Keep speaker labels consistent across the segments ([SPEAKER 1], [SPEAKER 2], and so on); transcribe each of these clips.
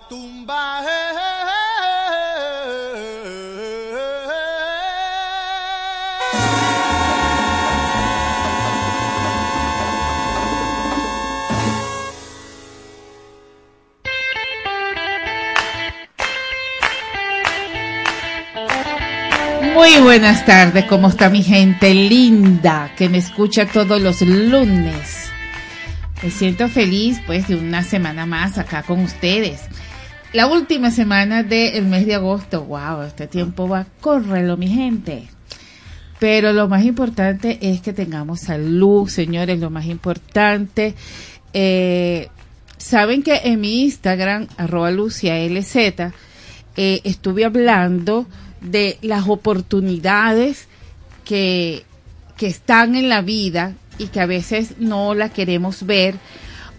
[SPEAKER 1] tumba.
[SPEAKER 2] Muy buenas tardes, ¿cómo está mi gente linda que me escucha todos los lunes? Me siento feliz pues de una semana más acá con ustedes. La última semana del mes de agosto, wow, este tiempo va a correrlo mi gente. Pero lo más importante es que tengamos salud, señores, lo más importante. Eh, Saben que en mi Instagram, arroba Lucia LZ, eh, estuve hablando de las oportunidades que, que están en la vida y que a veces no la queremos ver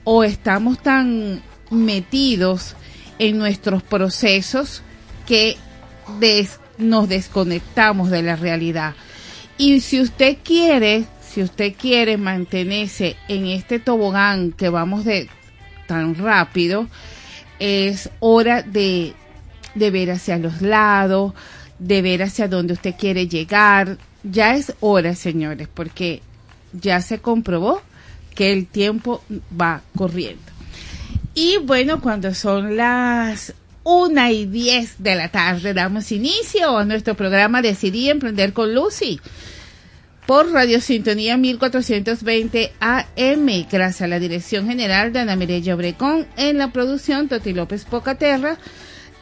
[SPEAKER 2] o estamos tan metidos en nuestros procesos que nos desconectamos de la realidad. Y si usted quiere, si usted quiere mantenerse en este tobogán que vamos de tan rápido, es hora de, de ver hacia los lados, de ver hacia dónde usted quiere llegar. Ya es hora, señores, porque ya se comprobó que el tiempo va corriendo. Y bueno, cuando son las una y diez de la tarde, damos inicio a nuestro programa Decidí Emprender con Lucy por Radio Sintonía 1420 AM, gracias a la dirección general de Ana Mireya Obrecón, en la producción Toti López Pocaterra,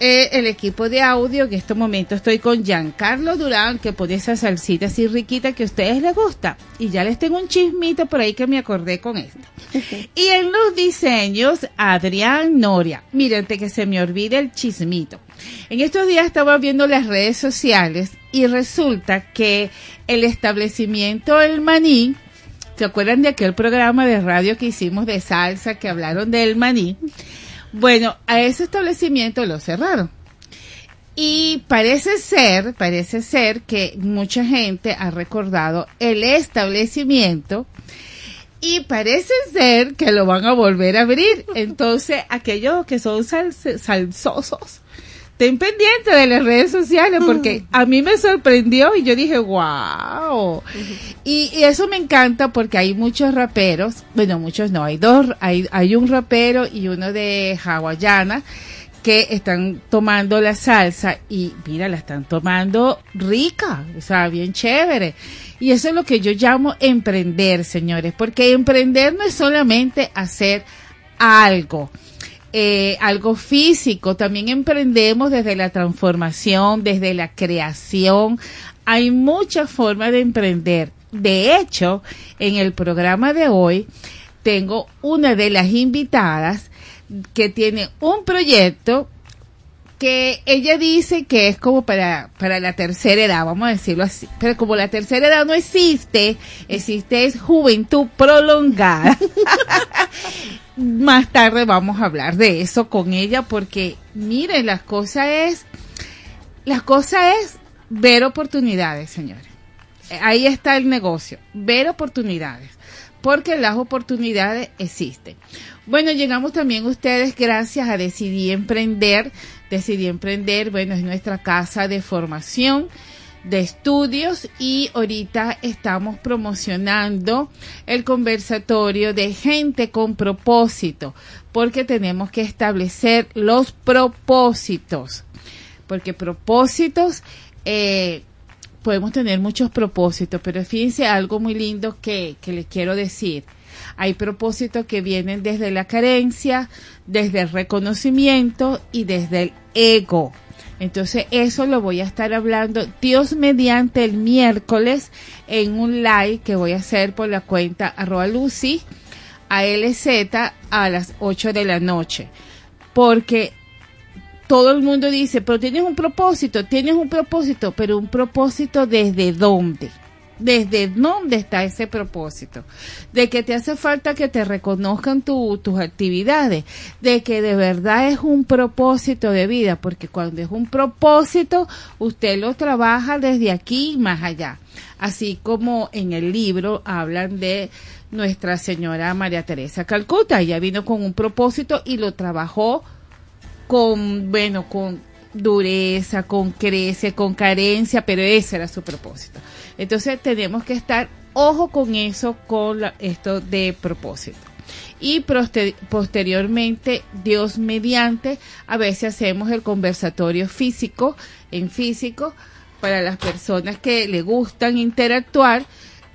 [SPEAKER 2] eh, el equipo de audio, que en este momento estoy con Giancarlo Durán, que pone esa salsita así riquita que a ustedes les gusta. Y ya les tengo un chismito por ahí que me acordé con esto. y en los diseños, Adrián Noria. Miren, que se me olvide el chismito. En estos días estaba viendo las redes sociales y resulta que el establecimiento El Maní, ¿se acuerdan de aquel programa de radio que hicimos de salsa que hablaron del maní? Bueno, a ese establecimiento lo cerraron. Y parece ser, parece ser que mucha gente ha recordado el establecimiento y parece ser que lo van a volver a abrir. Entonces, aquellos que son salsosos, estén pendientes de las redes sociales porque mm. a mí me sorprendió y yo dije, wow. y, eso me encanta porque hay muchos raperos, bueno, muchos no, hay dos, hay, hay un rapero y uno de hawaiana que están tomando la salsa y mira, la están tomando rica, o sea, bien chévere. Y eso es lo que yo llamo emprender, señores, porque emprender no es solamente hacer algo eh, algo físico, también emprendemos desde la transformación, desde la creación. Hay muchas formas de emprender. De hecho, en el programa de hoy tengo una de las invitadas que tiene un proyecto que ella dice que es como para, para la tercera edad, vamos a decirlo así. Pero como la tercera edad no existe, existe es juventud prolongada. Más tarde vamos a hablar de eso con ella porque, miren, la cosa es, la cosa es ver oportunidades, señores. Ahí está el negocio, ver oportunidades, porque las oportunidades existen. Bueno, llegamos también ustedes gracias a Decidí Emprender. Decidí Emprender, bueno, es nuestra casa de formación de estudios y ahorita estamos promocionando el conversatorio de gente con propósito porque tenemos que establecer los propósitos porque propósitos eh, podemos tener muchos propósitos pero fíjense algo muy lindo que, que les quiero decir hay propósitos que vienen desde la carencia, desde el reconocimiento y desde el ego. Entonces eso lo voy a estar hablando Dios mediante el miércoles en un live que voy a hacer por la cuenta arroba Lucy ALZ a las 8 de la noche. Porque todo el mundo dice, pero tienes un propósito, tienes un propósito, pero un propósito desde dónde desde dónde está ese propósito, de que te hace falta que te reconozcan tus actividades, de que de verdad es un propósito de vida, porque cuando es un propósito, usted lo trabaja desde aquí más allá. Así como en el libro hablan de nuestra señora María Teresa Calcuta, ella vino con un propósito y lo trabajó con, bueno, con dureza, con crece, con carencia, pero ese era su propósito. Entonces tenemos que estar ojo con eso, con esto de propósito. Y posteriormente, Dios mediante, a veces hacemos el conversatorio físico, en físico, para las personas que le gustan interactuar.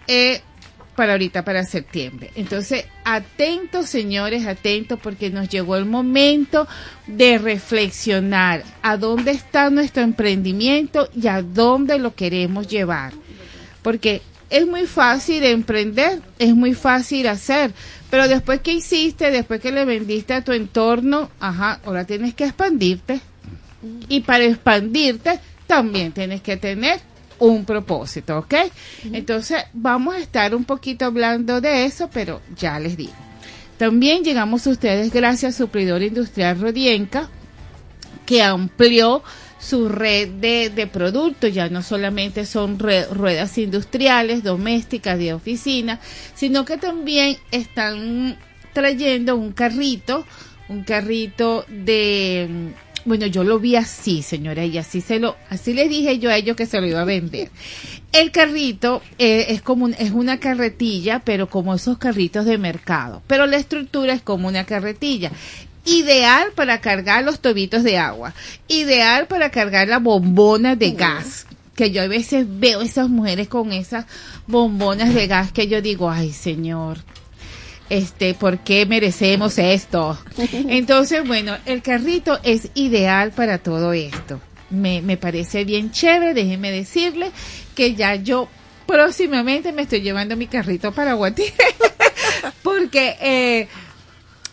[SPEAKER 2] Eh, para ahorita, para septiembre. Entonces, atentos, señores, atentos, porque nos llegó el momento de reflexionar a dónde está nuestro emprendimiento y a dónde lo queremos llevar. Porque es muy fácil emprender, es muy fácil hacer, pero después que hiciste, después que le vendiste a tu entorno, ajá, ahora tienes que expandirte. Y para expandirte, también tienes que tener un propósito, ¿ok? Entonces vamos a estar un poquito hablando de eso, pero ya les digo. También llegamos a ustedes gracias a Suplidor Industrial Rodienca, que amplió su red de, de, productos, ya no solamente son ruedas industriales, domésticas, de oficina, sino que también están trayendo un carrito, un carrito de bueno, yo lo vi así, señora, y así se lo, así le dije yo a ellos que se lo iba a vender. El carrito eh, es como es una carretilla, pero como esos carritos de mercado. Pero la estructura es como una carretilla. Ideal para cargar los tobitos de agua. Ideal para cargar la bombona de gas. Que yo a veces veo esas mujeres con esas bombonas de gas que yo digo, ay señor, este, ¿por qué merecemos esto? Entonces, bueno, el carrito es ideal para todo esto. Me, me parece bien chévere, déjenme decirle que ya yo próximamente me estoy llevando mi carrito para Guatire porque eh,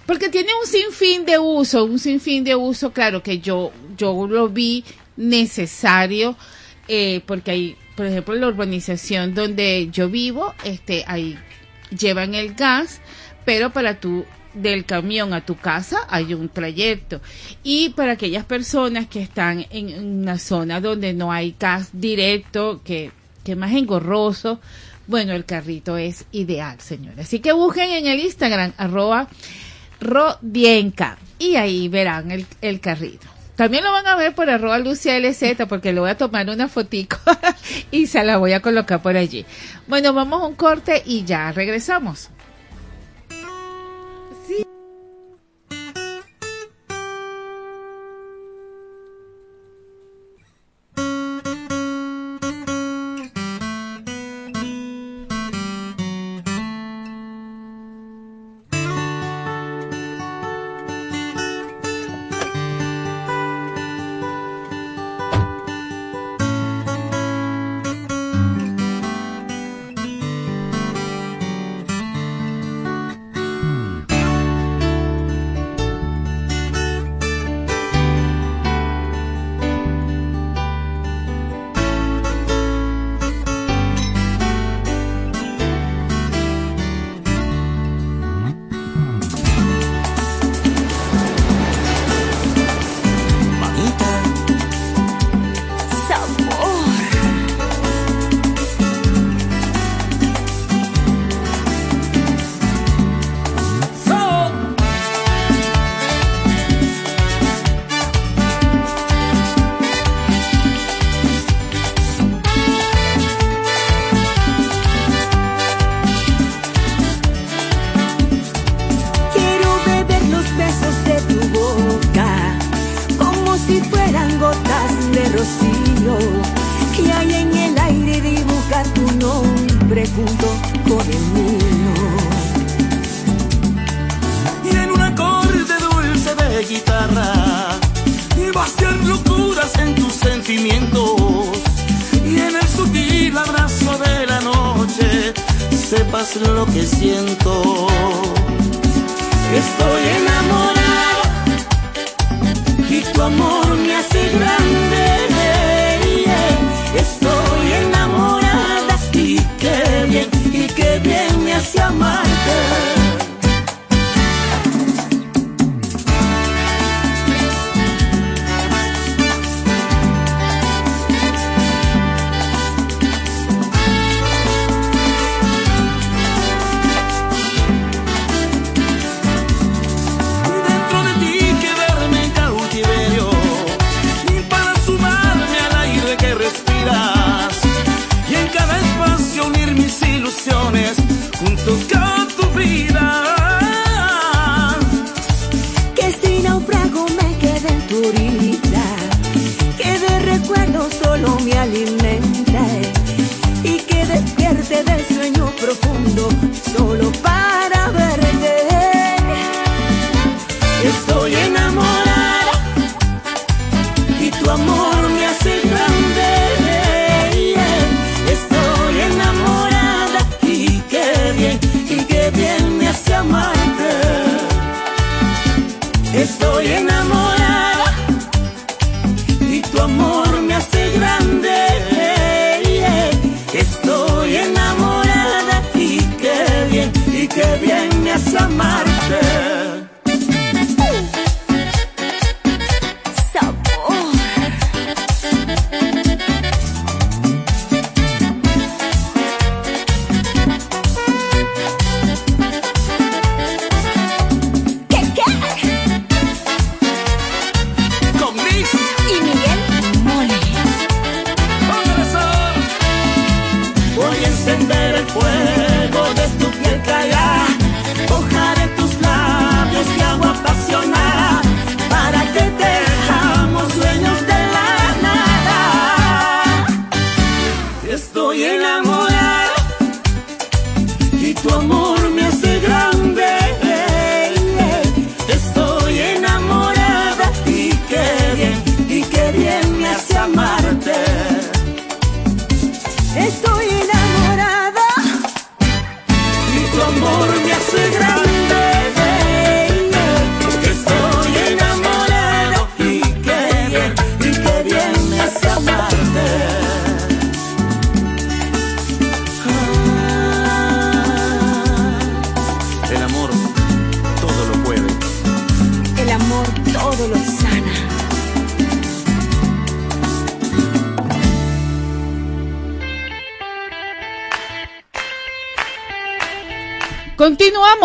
[SPEAKER 2] porque tiene un sinfín de uso, un sinfín de uso, claro que yo yo lo vi necesario eh, porque hay, por ejemplo, la urbanización donde yo vivo, este, ahí llevan el gas pero para tu del camión a tu casa hay un trayecto. Y para aquellas personas que están en una zona donde no hay gas directo, que, que más engorroso, bueno, el carrito es ideal, señores. Así que busquen en el Instagram, arroba rodienca, y ahí verán el, el carrito. También lo van a ver por arroba Lucia LZ porque le voy a tomar una fotico y se la voy a colocar por allí. Bueno, vamos a un corte y ya regresamos.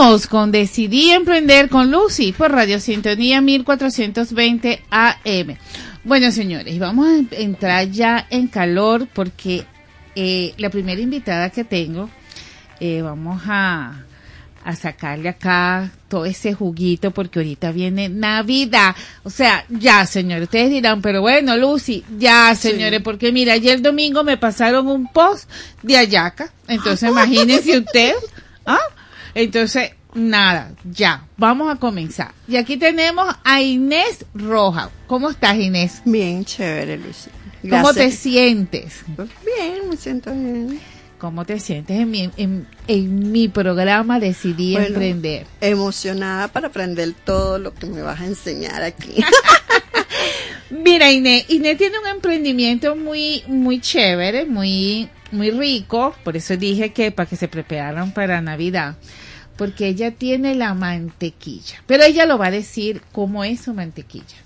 [SPEAKER 2] Continuamos con Decidí Emprender con Lucy por Radio Sintonía 1420 AM. Bueno, señores, vamos a entrar ya en calor porque eh, la primera invitada que tengo, eh, vamos a, a sacarle acá todo ese juguito porque ahorita viene Navidad. O sea, ya, señores, ustedes dirán, pero bueno, Lucy, ya, señores, porque mira, ayer domingo me pasaron un post de Ayaca. Entonces, imagínense usted, ¿ah? Entonces, nada, ya, vamos a comenzar. Y aquí tenemos a Inés Roja. ¿Cómo estás, Inés?
[SPEAKER 1] Bien, chévere, Lucy.
[SPEAKER 2] ¿Cómo te sientes?
[SPEAKER 1] Bien, me siento bien.
[SPEAKER 2] ¿Cómo te sientes en mi, en, mi programa Decidí Emprender?
[SPEAKER 1] Emocionada para aprender todo lo que me vas a enseñar aquí.
[SPEAKER 2] Mira, Inés, Inés tiene un emprendimiento muy, muy chévere, muy, muy rico. Por eso dije que para que se prepararan para Navidad porque ella tiene la mantequilla. Pero ella lo va a decir cómo es su mantequilla.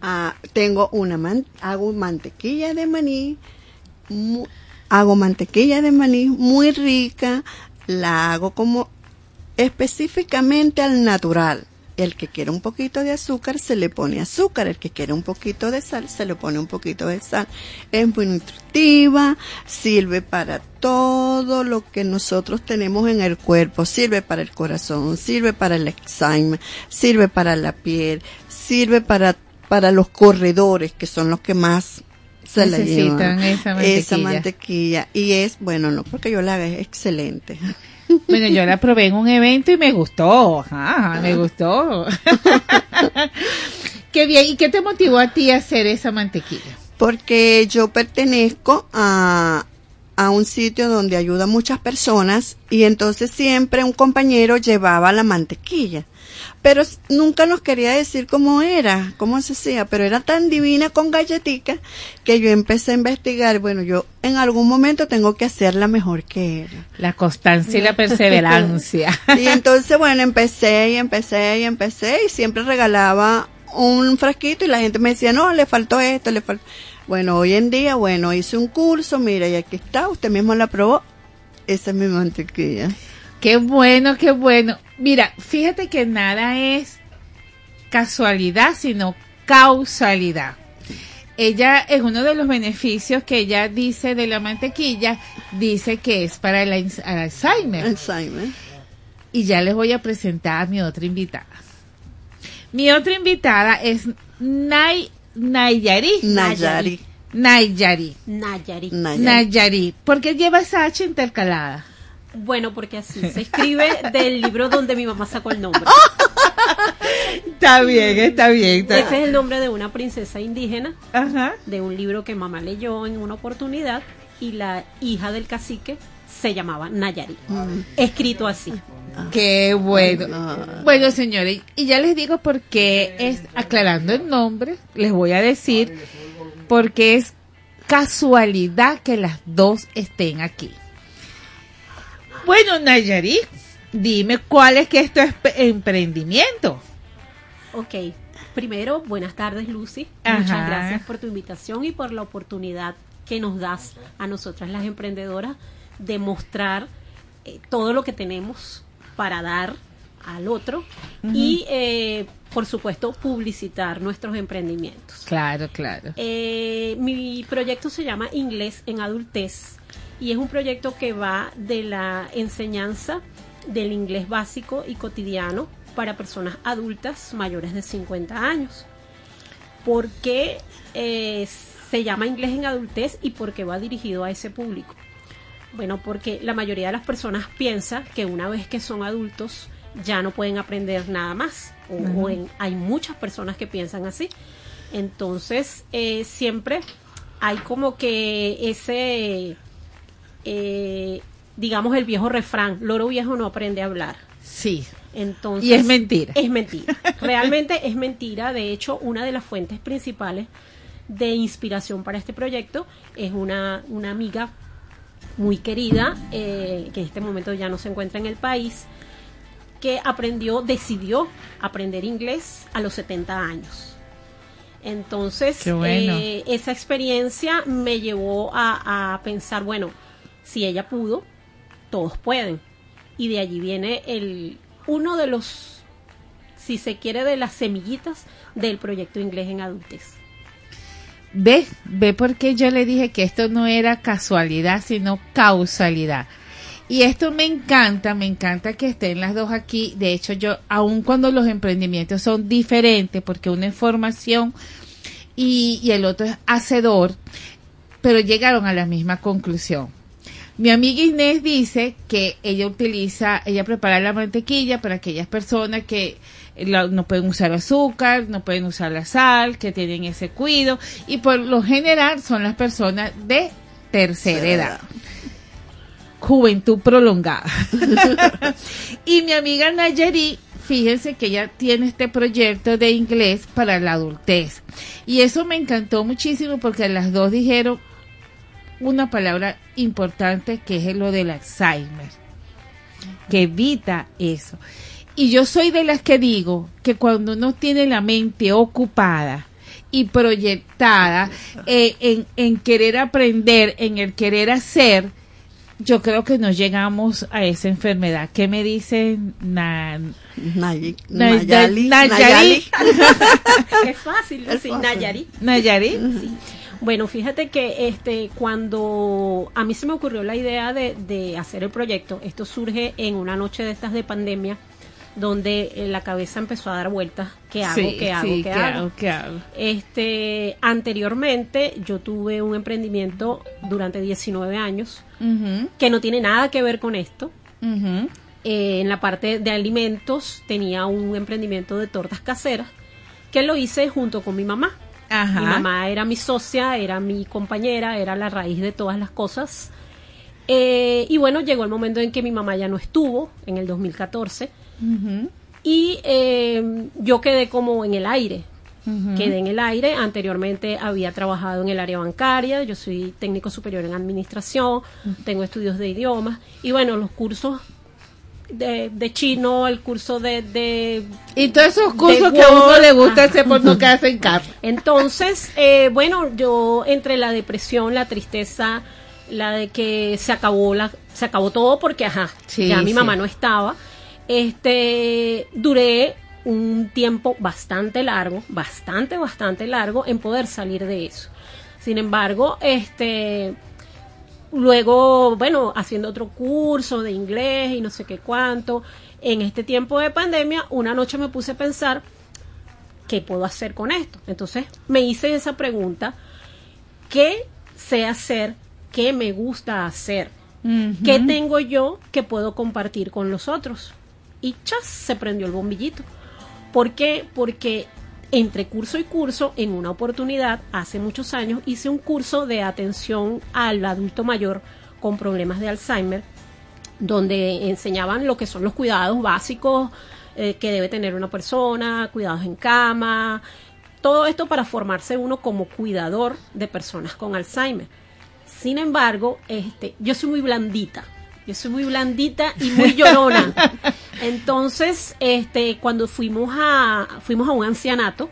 [SPEAKER 1] Ah, tengo una man hago mantequilla de maní, hago mantequilla de maní muy rica, la hago como específicamente al natural. El que quiere un poquito de azúcar se le pone azúcar, el que quiere un poquito de sal se le pone un poquito de sal. Es muy nutritiva, sirve para todo lo que nosotros tenemos en el cuerpo, sirve para el corazón, sirve para el examen, sirve para la piel, sirve para, para los corredores que son los que más se
[SPEAKER 2] necesitan esa mantequilla.
[SPEAKER 1] esa mantequilla. Y es, bueno, no porque yo la haga, es excelente.
[SPEAKER 2] Bueno, yo la probé en un evento y me gustó, ajá, me gustó. qué bien, ¿y qué te motivó a ti a hacer esa mantequilla?
[SPEAKER 1] Porque yo pertenezco a, a un sitio donde ayuda a muchas personas y entonces siempre un compañero llevaba la mantequilla pero nunca nos quería decir cómo era, cómo se hacía, pero era tan divina con galletitas que yo empecé a investigar, bueno, yo en algún momento tengo que hacerla mejor que era.
[SPEAKER 2] La constancia y la perseverancia.
[SPEAKER 1] y entonces, bueno, empecé y empecé y empecé y siempre regalaba un frasquito y la gente me decía, no, le faltó esto, le faltó. Bueno, hoy en día, bueno, hice un curso, mira, y aquí está, usted mismo la probó. Esa es mi mantequilla.
[SPEAKER 2] Qué bueno, qué bueno. Mira, fíjate que nada es casualidad, sino causalidad. Ella, en uno de los beneficios que ella dice de la mantequilla, dice que es para el Alzheimer.
[SPEAKER 1] Alzheimer.
[SPEAKER 2] Y ya les voy a presentar a mi otra invitada. Mi otra invitada es Nay, Nayari.
[SPEAKER 1] Nayari.
[SPEAKER 2] Nayari.
[SPEAKER 3] Nayari.
[SPEAKER 1] Nayari.
[SPEAKER 2] Nayari. ¿Por qué lleva esa H intercalada?
[SPEAKER 3] Bueno, porque así se escribe del libro donde mi mamá sacó el nombre.
[SPEAKER 2] Está bien, está bien. está-
[SPEAKER 3] Ese es el nombre de una princesa indígena,
[SPEAKER 2] Ajá.
[SPEAKER 3] de un libro que mamá leyó en una oportunidad, y la hija del cacique se llamaba Nayari. Escrito así.
[SPEAKER 2] Qué bueno. Bueno, señores, y ya les digo por qué es, aclarando el nombre, les voy a decir, porque es casualidad que las dos estén aquí. Bueno, Nayari, dime cuál es que es tu emprendimiento.
[SPEAKER 3] Ok. Primero, buenas tardes, Lucy.
[SPEAKER 2] Ajá.
[SPEAKER 3] Muchas gracias por tu invitación y por la oportunidad que nos das a nosotras las emprendedoras de mostrar eh, todo lo que tenemos para dar al otro y, eh, por supuesto, publicitar nuestros emprendimientos.
[SPEAKER 2] Claro, claro.
[SPEAKER 3] Eh, mi proyecto se llama Inglés en Adultez y es un proyecto que va de la enseñanza del inglés básico y cotidiano para personas adultas mayores de 50 años. ¿Por qué eh, se llama Inglés en Adultez y por qué va dirigido a ese público? Bueno, porque la mayoría de las personas piensa que una vez que son adultos ya no pueden aprender nada más. O, o en- hay muchas personas que piensan así. Entonces, eh, siempre hay como que ese, eh, digamos, el viejo refrán, loro viejo no aprende a hablar.
[SPEAKER 2] Sí.
[SPEAKER 3] Entonces,
[SPEAKER 2] Y es mentira.
[SPEAKER 3] Es mentira. Realmente es mentira. De hecho, una de las fuentes principales de inspiración para este proyecto es una, una amiga muy querida, eh, que en este momento ya no se encuentra en el país, que aprendió, decidió aprender inglés a los 70 años. Entonces,
[SPEAKER 2] bueno.
[SPEAKER 3] eh, esa experiencia me llevó a, a pensar, bueno, si ella pudo, todos pueden. Y de allí viene el uno de los, si se quiere, de las semillitas del proyecto inglés en adultez.
[SPEAKER 2] Ve, ve por qué yo le dije que esto no era casualidad, sino causalidad. Y esto me encanta, me encanta que estén las dos aquí. De hecho, yo, aun cuando los emprendimientos son diferentes, porque uno es formación y, y el otro es hacedor, pero llegaron a la misma conclusión. Mi amiga Inés dice que ella utiliza, ella prepara la mantequilla para aquellas personas que la- no pueden usar azúcar, no pueden usar la sal, que tienen ese cuido y por lo general son las personas de tercera edad. Juventud prolongada. y mi amiga Nayari, fíjense que ella tiene este proyecto de inglés para la adultez. Y eso me encantó muchísimo porque las dos dijeron una palabra importante que es lo del Alzheimer, que evita eso. Y yo soy de las que digo que cuando uno tiene la mente ocupada y proyectada eh, en, en querer aprender, en el querer hacer, yo creo que no llegamos a esa enfermedad. ¿Qué me dicen? Na-
[SPEAKER 1] Nayi-
[SPEAKER 2] Nay-
[SPEAKER 1] Nayali.
[SPEAKER 2] Nay-
[SPEAKER 1] Nayali.
[SPEAKER 3] es fácil,
[SPEAKER 1] Es
[SPEAKER 3] sí,
[SPEAKER 1] fácil.
[SPEAKER 3] Nayari.
[SPEAKER 2] Nayari?
[SPEAKER 3] Bueno, fíjate que este cuando a mí se me ocurrió la idea de, de hacer el proyecto, esto surge en una noche de estas de pandemia, donde eh, la cabeza empezó a dar vueltas. ¿Qué hago?
[SPEAKER 2] Sí,
[SPEAKER 3] ¿Qué hago?
[SPEAKER 2] sí,
[SPEAKER 3] ¿Qué,
[SPEAKER 2] ¿qué
[SPEAKER 3] hago?
[SPEAKER 2] hago? ¿Qué hago?
[SPEAKER 3] Este, anteriormente yo tuve un emprendimiento durante 19 años que no tiene nada que ver con esto. Eh, en la parte de alimentos tenía un emprendimiento de tortas caseras que lo hice junto con mi mamá.
[SPEAKER 2] Ajá.
[SPEAKER 3] Mi mamá era mi socia, era mi compañera, era la raíz de todas las cosas. Eh, y bueno, llegó el momento en que mi mamá ya no estuvo, en el 2014,
[SPEAKER 2] Ujú,
[SPEAKER 3] y eh, yo quedé como en el aire. Quedé en el aire. Anteriormente había trabajado en el área bancaria. Yo soy técnico superior en administración. Tengo estudios de idiomas. Y bueno, los cursos de, de chino, el curso de, de
[SPEAKER 2] Y todos esos cursos que a uno le gusta hacer por no quedarse en casa.
[SPEAKER 3] Entonces, eh, bueno, yo entre la depresión, la tristeza, la de que se acabó la, se acabó todo porque ajá,
[SPEAKER 2] Sí,
[SPEAKER 3] ya mi
[SPEAKER 2] sí.
[SPEAKER 3] mamá no estaba. Este, duré un tiempo bastante largo, bastante, bastante largo en poder salir de eso. Sin embargo, este, luego, bueno, haciendo otro curso de inglés y no sé qué cuánto, en este tiempo de pandemia, una noche me puse a pensar, ¿qué puedo hacer con esto? Entonces me hice esa pregunta, ¿qué sé hacer? ¿Qué me gusta hacer? ¿Qué tengo yo que puedo compartir con los otros? Y chas, se prendió el bombillito. ¿Por qué? Porque entre curso y curso, en una oportunidad, hace muchos años, hice un curso de atención al adulto mayor con problemas de Alzheimer, donde enseñaban lo que son los cuidados básicos eh, que debe tener una persona, cuidados en cama, todo esto para formarse uno como cuidador de personas con Alzheimer. Sin embargo, este, yo soy muy blandita, yo soy muy blandita y muy llorona. Entonces, este, cuando fuimos a, fuimos a un ancianato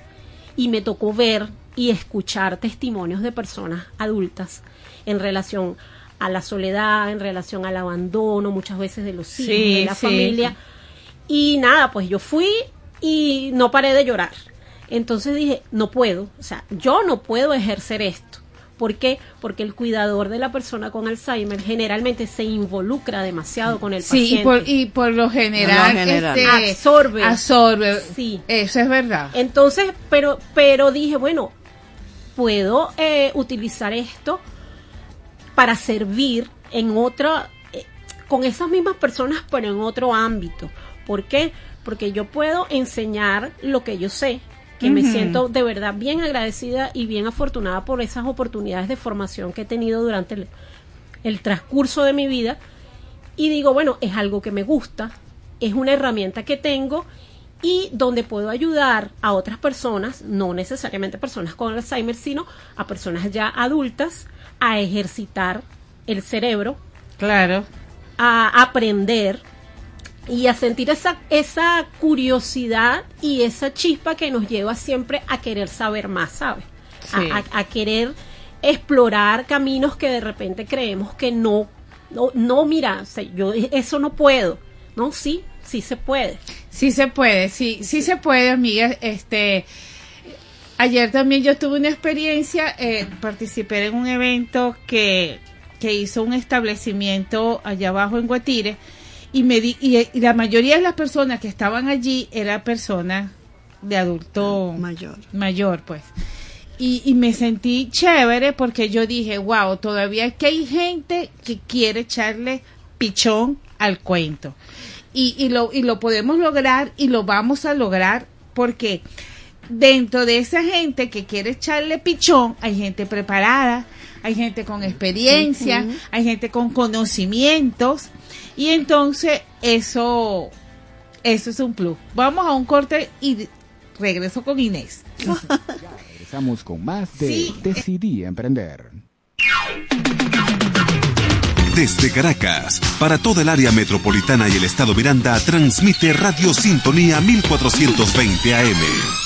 [SPEAKER 3] y me tocó ver y escuchar testimonios de personas adultas en relación a la soledad, en relación al abandono, muchas veces de los hijos, de la familia. Y nada, pues yo fui y no paré de llorar. Entonces dije, no puedo, o sea, yo no puedo ejercer esto. ¿Por qué? Porque el cuidador de la persona con Alzheimer generalmente se involucra demasiado con el paciente.
[SPEAKER 2] Sí, y por, lo general, este,
[SPEAKER 3] absorbe.
[SPEAKER 2] Absorbe. Sí. Eso es verdad.
[SPEAKER 3] Entonces, pero, pero dije, bueno, puedo eh, utilizar esto para servir en otra, eh, con esas mismas personas, pero en otro ámbito. ¿Por qué? Porque yo puedo enseñar lo que yo sé, que me siento de verdad bien agradecida y bien afortunada por esas oportunidades de formación que he tenido durante el, transcurso de mi vida. Y digo, bueno, es algo que me gusta, es una herramienta que tengo y donde puedo ayudar a otras personas, no necesariamente personas con Alzheimer, sino a personas ya adultas, a ejercitar el cerebro.
[SPEAKER 2] Claro.
[SPEAKER 3] A aprender y a sentir esa, esa curiosidad y esa chispa que nos lleva siempre a querer saber más, ¿sabes? A, querer explorar caminos que de repente creemos que no, no, no mira, yo eso no puedo, ¿no? Sí, sí se puede.
[SPEAKER 2] Sí se puede, sí, sí se puede, amiga, este... Ayer también yo tuve una experiencia, eh, participé en un evento que, que hizo un establecimiento allá abajo en Guatire, y, me y, la mayoría de las personas que estaban allí eran personas de adulto
[SPEAKER 1] mayor.
[SPEAKER 2] Mayor, pues. Y, y, me sentí chévere porque yo dije, wow, todavía que hay gente que quiere echarle pichón al cuento. Y, y, lo, y lo podemos lograr y lo vamos a lograr porque dentro de esa gente que quiere echarle pichón hay gente preparada, hay gente con experiencia, hay gente con conocimientos y entonces eso, eso es un plus. Vamos a un corte y regreso con Inés.
[SPEAKER 4] regresamos con más de Decidí Emprender.
[SPEAKER 5] Desde Caracas, para toda el área metropolitana y el estado Miranda, transmite Radio Sintonía 1420 AM.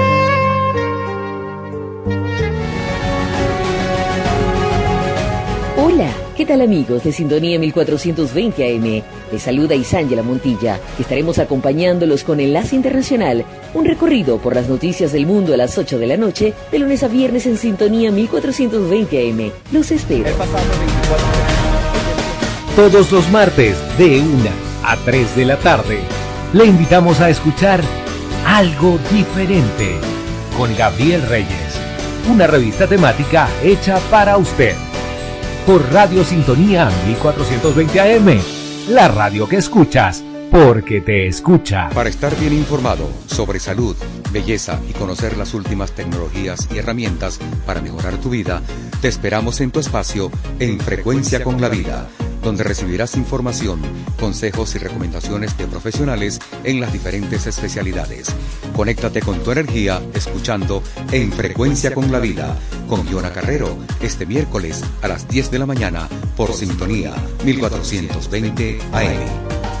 [SPEAKER 6] Tal amigos de Sintonía 1420 AM? Les saluda Isángela Montilla, que estaremos acompañándolos con Enlace Internacional, un recorrido por las noticias del mundo a las 8 de la noche, de lunes a viernes en Sintonía 1420 AM. Los espero.
[SPEAKER 7] Todos los martes, de 1 a 3 de la tarde, le invitamos a escuchar Algo Diferente con Gabriel Reyes, una revista temática hecha para usted por Radio Sintonía 1420 AM, la radio que escuchas porque te escucha.
[SPEAKER 8] Para estar bien informado sobre salud, belleza y conocer las últimas tecnologías y herramientas para mejorar tu vida, te esperamos en tu espacio en Frecuencia con la Vida, donde recibirás información, consejos y recomendaciones de profesionales en las diferentes especialidades. Conéctate con tu energía escuchando en Frecuencia con la Vida con Giona Carrero este miércoles a las 10 de la mañana por Sintonía 1420 AM.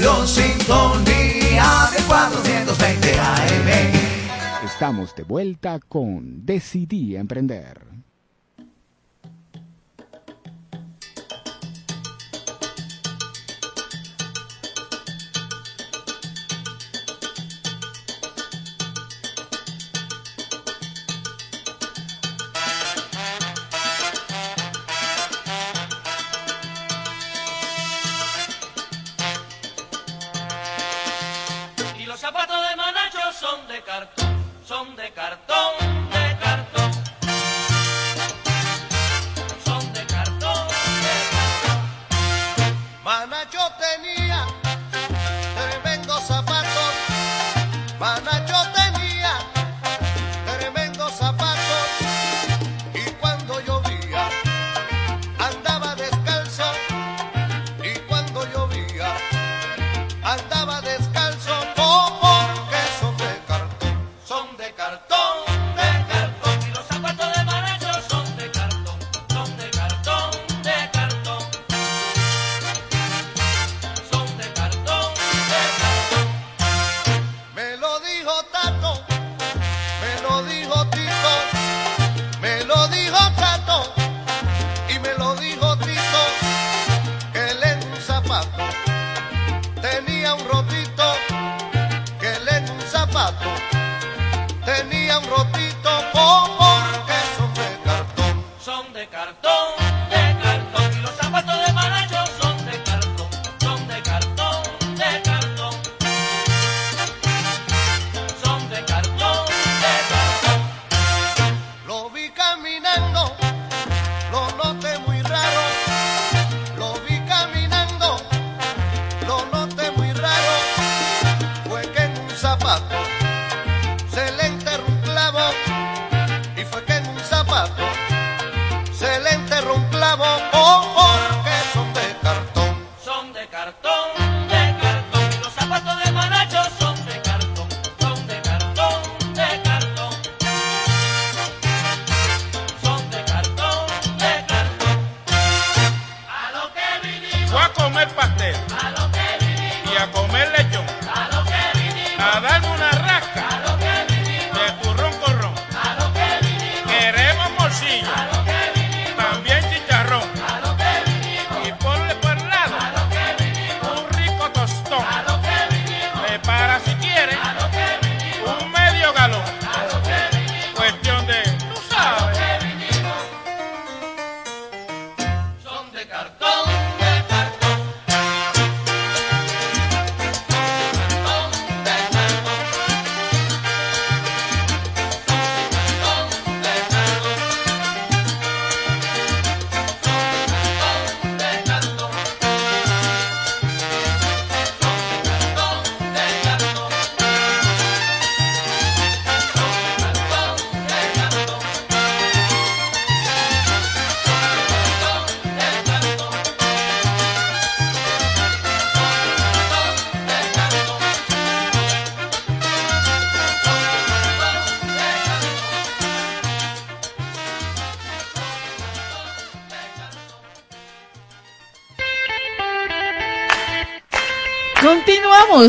[SPEAKER 9] Radio Sintonía de 420 AM.
[SPEAKER 4] Estamos de vuelta con Decidí Emprender.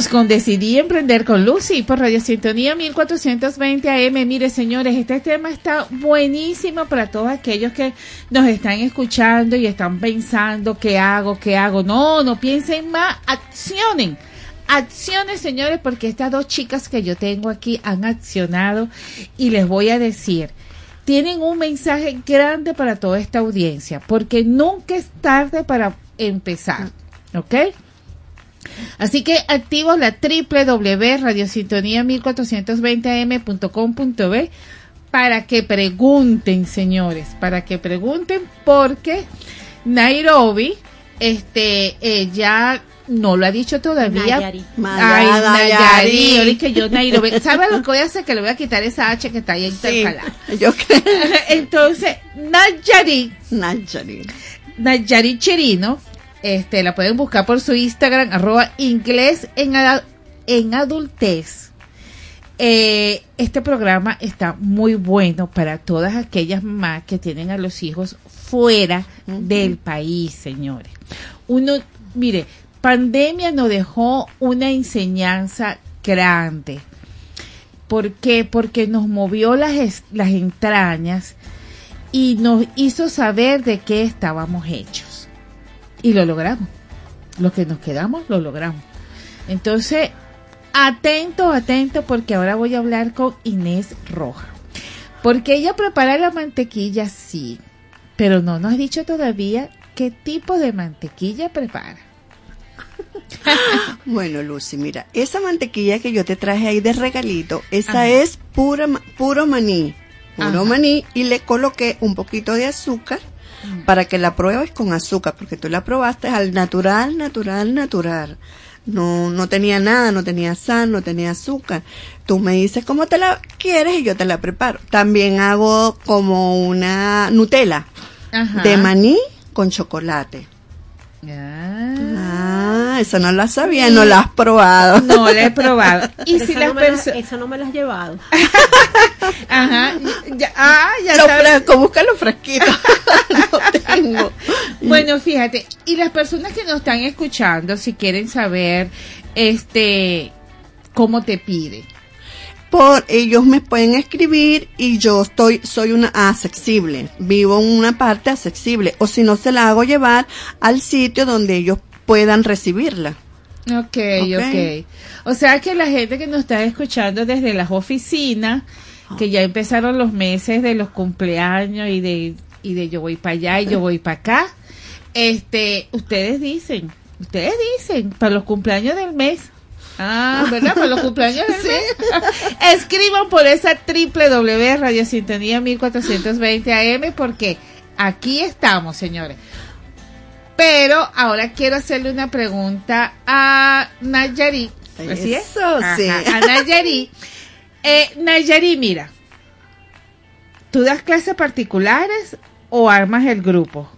[SPEAKER 2] Con Decidí Emprender con Lucy por Radio Sintonía 1420 AM. Mire, señores, este tema está buenísimo para todos aquellos que nos están escuchando y están pensando qué hago, qué hago. No, no piensen más, accionen. Acciones, señores, porque estas dos chicas que yo tengo aquí han accionado y les voy a decir, tienen un mensaje grande para toda esta audiencia, porque nunca es tarde para empezar, ¿ok? Así que activo la www.radiosintonía 1420am.com.b para que pregunten, señores, para que pregunten porque Nairobi este eh, ya no lo ha dicho todavía.
[SPEAKER 3] Nayari.
[SPEAKER 2] Ay,
[SPEAKER 1] Nayari.
[SPEAKER 2] Nayari. Que yo Nairobi. ¿Sabes lo que voy a hacer? Que le voy a quitar esa H que está ahí intercalada.
[SPEAKER 1] Yo creo.
[SPEAKER 2] Entonces, Nayari,
[SPEAKER 1] Nayari.
[SPEAKER 2] Nayari Chirino, este, la pueden buscar por su Instagram, arroba inglés en, adultez. Eh, este programa está muy bueno para todas aquellas mamás que tienen a los hijos fuera del país, señores. Uno, mire, pandemia nos dejó una enseñanza grande. ¿Por qué? Porque nos movió las, las entrañas y nos hizo saber de qué estábamos hechos. Y lo logramos. Lo que nos quedamos, lo logramos. Entonces, atento, atento, porque ahora voy a hablar con Inés Roja. Porque ella prepara la mantequilla, sí, pero no nos ha dicho todavía qué tipo de mantequilla prepara.
[SPEAKER 1] Bueno, Lucy, mira, esa mantequilla que yo te traje ahí de regalito, esa
[SPEAKER 2] Ajá.
[SPEAKER 1] es pura, puro maní. Puro
[SPEAKER 2] Ajá.
[SPEAKER 1] maní y le coloqué un poquito de azúcar para que la pruebes con azúcar, porque tú la probaste al natural, natural, natural. No, no tenía nada, no tenía sal, no tenía azúcar. Tú me dices cómo te la quieres y yo te la preparo. También hago como una Nutella
[SPEAKER 2] Ajá.
[SPEAKER 1] de maní con chocolate.
[SPEAKER 2] Ah.
[SPEAKER 1] Ah, esa no la sabía, no la has probado.
[SPEAKER 2] No la he probado. Y
[SPEAKER 3] Esa
[SPEAKER 2] si
[SPEAKER 3] no
[SPEAKER 2] las
[SPEAKER 3] me la-
[SPEAKER 2] personas...
[SPEAKER 3] esa no me la has llevado.
[SPEAKER 2] Ajá. Ya, ah, ya
[SPEAKER 1] Lo
[SPEAKER 2] sabes.
[SPEAKER 1] fresco, búscalo fresquito. no tengo.
[SPEAKER 2] Bueno, fíjate, y las personas que nos están escuchando, si quieren saber, este, cómo te pide.
[SPEAKER 1] Por ellos me pueden escribir y yo estoy, soy una accesible. Vivo en una parte accesible. O si no, se la hago llevar al sitio donde ellos puedan recibirla.
[SPEAKER 2] Ok,
[SPEAKER 1] Ok.
[SPEAKER 2] ok. O sea que la gente que nos está escuchando desde las oficinas, que ya empezaron los meses de los cumpleaños y de, y de yo voy para allá y yo voy para acá, este, ustedes dicen, ustedes dicen, para los cumpleaños del mes. Ah, ¿verdad? Para los cumpleaños mes. Escriban por esa www Radio Sintonía 1420 AM porque aquí estamos, señores. Pero ahora quiero hacerle una pregunta a Nayari. ¿Así es?
[SPEAKER 1] Eso, sí.
[SPEAKER 2] A Nayari. Eh, Nayari, mira. ¿Tú das clases particulares o armas el grupo?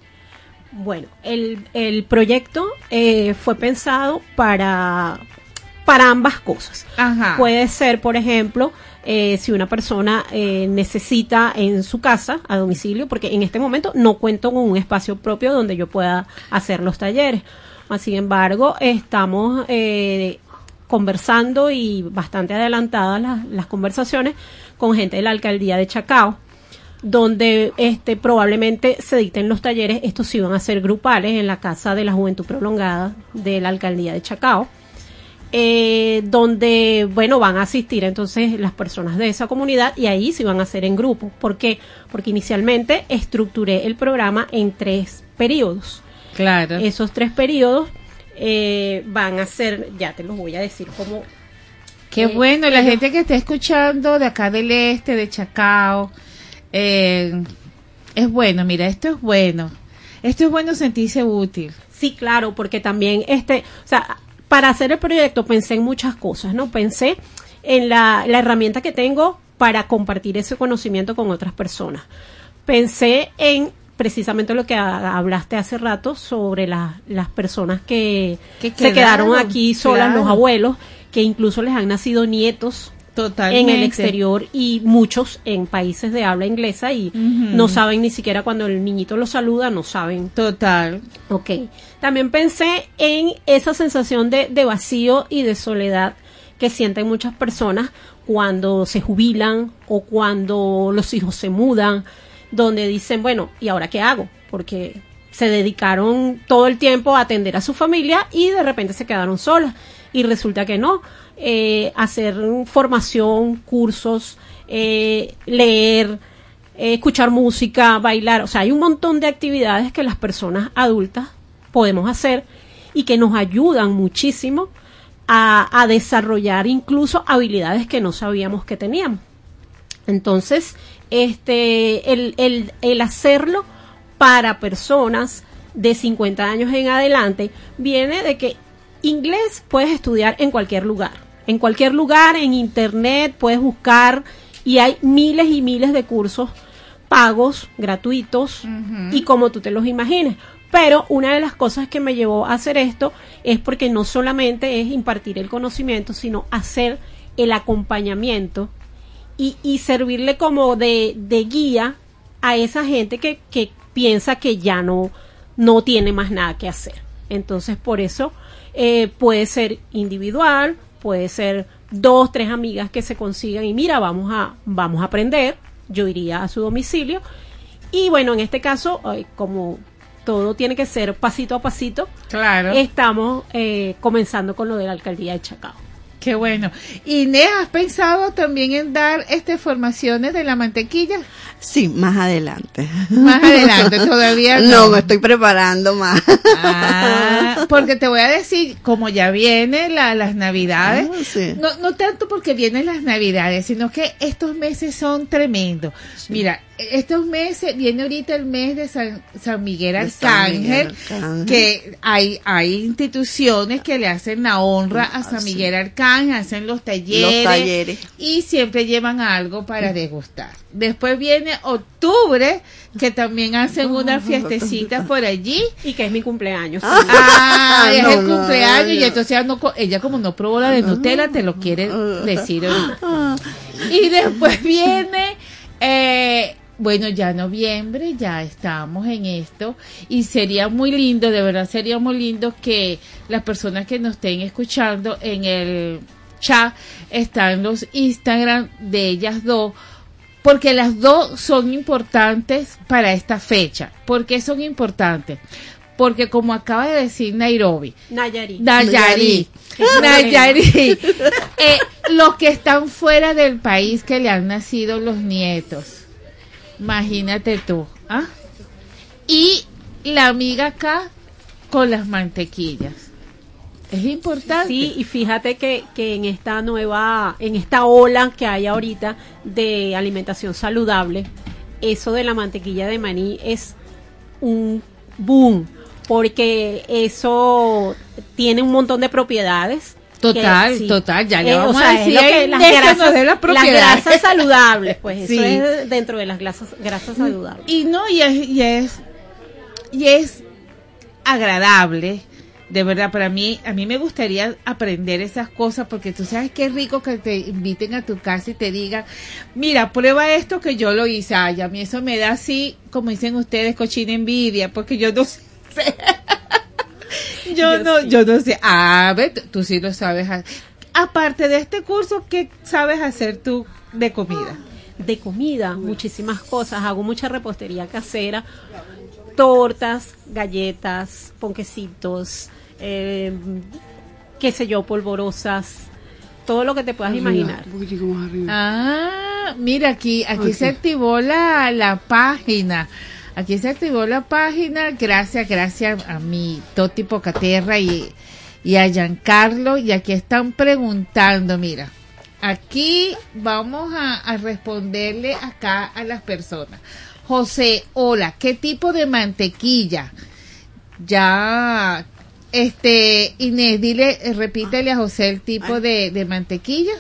[SPEAKER 3] Bueno, el, el proyecto eh, fue pensado para, para ambas cosas.
[SPEAKER 2] Ajá.
[SPEAKER 3] Puede ser, por ejemplo, eh, si una persona eh, necesita en su casa, a domicilio, porque en este momento no cuento con un espacio propio donde yo pueda hacer los talleres. Sin embargo, estamos eh, conversando y bastante adelantadas las, las conversaciones con gente de la alcaldía de Chacao donde este probablemente se dicten los talleres, estos sí van a ser grupales en la Casa de la Juventud Prolongada de la Alcaldía de Chacao, eh, donde, bueno, van a asistir entonces las personas de esa comunidad y ahí sí van a ser en grupo. ¿Por qué? Porque inicialmente estructuré el programa en tres periodos.
[SPEAKER 2] Claro.
[SPEAKER 3] Esos tres periodos eh, van a ser, ya te los voy a decir como...
[SPEAKER 2] Qué
[SPEAKER 3] eh,
[SPEAKER 2] bueno, la gente que está escuchando de acá del este, de Chacao, es bueno, mira, esto es bueno. Esto es bueno sentirse útil.
[SPEAKER 3] Sí, claro, porque también este, o sea, para hacer el proyecto pensé en muchas cosas, ¿no? Pensé en la, la herramienta que tengo para compartir ese conocimiento con otras personas. Pensé en precisamente lo que ha- hablaste hace rato sobre la- las personas que,
[SPEAKER 2] Que
[SPEAKER 3] se quedaron aquí solas,
[SPEAKER 2] claro.
[SPEAKER 3] los abuelos, que incluso les han nacido nietos
[SPEAKER 2] Totalmente.
[SPEAKER 3] en el exterior y muchos en países de habla inglesa y no saben ni siquiera cuando el niñito lo saluda, no saben.
[SPEAKER 2] Total.
[SPEAKER 3] Ok. También pensé en esa sensación de, vacío y de soledad que sienten muchas personas cuando se jubilan o cuando los hijos se mudan, donde dicen, bueno, ¿y ahora qué hago? Porque se dedicaron todo el tiempo a atender a su familia y de repente se quedaron solas. Y resulta que no. Eh, hacer formación, cursos, eh, leer, eh, escuchar música, bailar. O sea, hay un montón de actividades que las personas adultas podemos hacer y que nos ayudan muchísimo a, a desarrollar incluso habilidades que no sabíamos que teníamos. Entonces, este, el, el, el hacerlo para personas de 50 años en adelante viene de que inglés puedes estudiar en cualquier lugar. En cualquier lugar, en internet, puedes buscar y hay miles y miles de cursos pagos, gratuitos y como tú te los imagines. Pero una de las cosas que me llevó a hacer esto es porque no solamente es impartir el conocimiento, sino hacer el acompañamiento y, servirle como de, de guía a esa gente que, piensa que ya no, no tiene más nada que hacer. Entonces, por eso eh, puede ser individual, puede ser dos, tres amigas que se consigan y mira, vamos a, vamos a aprender. Yo iría a su domicilio. Y bueno, en este caso, como todo tiene que ser pasito a pasito,
[SPEAKER 2] Claro.
[SPEAKER 3] estamos eh, comenzando con lo de la alcaldía de Chacao.
[SPEAKER 2] Qué bueno. Inés, ¿has pensado también en dar este formaciones de la mantequilla?
[SPEAKER 1] Sí, más adelante.
[SPEAKER 2] Más adelante, todavía no.
[SPEAKER 1] No, me estoy preparando más.
[SPEAKER 2] Ah, porque te voy a decir, como ya vienen la- las navidades,
[SPEAKER 1] Ah, sí.
[SPEAKER 2] no, no tanto porque vienen las navidades, sino que estos meses son tremendos. Mira, estos meses, viene ahorita el mes de San, San Miguel
[SPEAKER 1] De San
[SPEAKER 2] Arcángel,
[SPEAKER 1] Miguel Arcángel.
[SPEAKER 2] que hay, hay instituciones que le hacen la honra a San Miguel Arcángel, hacen los talleres,
[SPEAKER 1] Los talleres.
[SPEAKER 2] y siempre llevan algo para degustar. Después viene octubre, que también hacen una fiestecita por allí.
[SPEAKER 3] Y que es mi cumpleaños.
[SPEAKER 2] Ah, es
[SPEAKER 1] No,
[SPEAKER 2] el
[SPEAKER 1] no,
[SPEAKER 2] cumpleaños y
[SPEAKER 1] no.
[SPEAKER 2] entonces ella, no ella como no probó la de Nutella te lo quiere decir ahorita. Y después viene, eh, bueno, ya noviembre, ya estamos en esto y sería muy lindo, de verdad sería muy lindo que las personas que nos estén escuchando en el chat están los Instagram de ellas dos porque las dos son importantes para esta fecha. ¿Por qué son importantes? Porque como acaba de decir Nairobi,
[SPEAKER 3] Nayarit.
[SPEAKER 2] Nayarit, Nayarit, eh, los que están fuera del país que le han nacido los nietos, imagínate tú, ¿ah? Y la amiga acá con las mantequillas. Es importante.
[SPEAKER 3] Sí, y fíjate que, que en esta nueva, en esta ola que hay ahorita de alimentación saludable, eso de la mantequilla de maní es un boom, porque eso tiene un montón de propiedades.
[SPEAKER 2] Total,
[SPEAKER 3] que sí.
[SPEAKER 2] total, ya le
[SPEAKER 3] Eh,
[SPEAKER 2] vamos
[SPEAKER 3] o sea,
[SPEAKER 2] a decir
[SPEAKER 3] que las grasas,
[SPEAKER 2] dé las
[SPEAKER 3] las grasas saludables, pues
[SPEAKER 2] Sí.
[SPEAKER 3] eso es dentro de las grasas, grasas saludables.
[SPEAKER 2] Y no, y es, y es, y es agradable, de verdad, para mí, a mí me gustaría aprender esas cosas porque tú sabes qué rico que te inviten a tu casa y te digan, mira, prueba esto que yo lo hice, ay, a mí eso me da así, como dicen ustedes, cochina envidia, porque yo no sé. yo, no, yo no sé. Ah, ve, tú, sí lo sabes. Aparte de este curso, ¿qué sabes hacer tú de comida?
[SPEAKER 3] de comida, muchísimas cosas. Hago mucha repostería casera, tortas, galletas, ponquecitos, eh, qué sé yo, polvorosas, todo lo que te puedas imaginar.
[SPEAKER 2] Ah, mira, aquí, aquí se activó la, la página. Aquí se activó la página. Gracias, gracias a mi Toti Pocaterra y, y a Giancarlo. Y aquí están preguntando, mira. Aquí vamos a, a responderle acá a las personas. José, hola, ¿qué tipo de mantequilla? Ya, este, Inés, dile, repítele a José el tipo de, de mantequilla.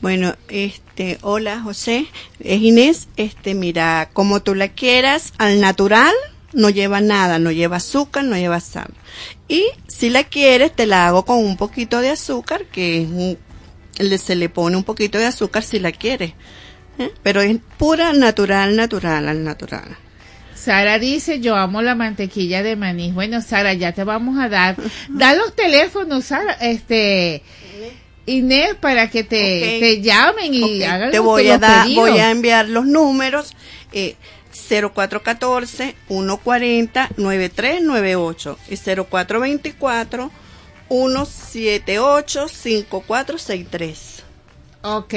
[SPEAKER 1] Bueno, este, hola José, es Inés, este, mira, como tú la quieras, al natural, no lleva nada, no lleva azúcar, no lleva sal. Y si la quieres, te la hago con un poquito de azúcar, que es un- le- se le pone un poquito de azúcar si la quiere. ¿eh? Pero es pura natural, natural, al natural.
[SPEAKER 2] Sara dice, yo amo la mantequilla de maní. Bueno, Sara, ya te vamos a dar. Da los teléfonos, Sara, este, Inés, para que te, llamen y hagan
[SPEAKER 1] Te voy a dar, voy a enviar los números. Eh, 0414 140 9398 y 0424 178 5463.
[SPEAKER 2] Ok.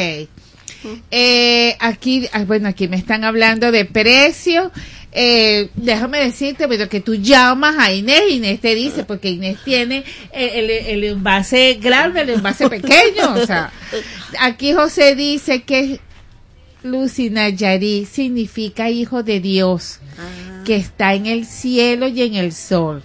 [SPEAKER 2] Eh, aquí, ah, bueno, aquí me están hablando de precio. Eh, déjame decirte, pero que tú llamas a Inés, Inés te dice, porque Inés tiene el, el- el envase grande, el envase pequeño. O sea, aquí José dice que Lucy Nayarí significa hijo de Dios, que está en el cielo y en el sol.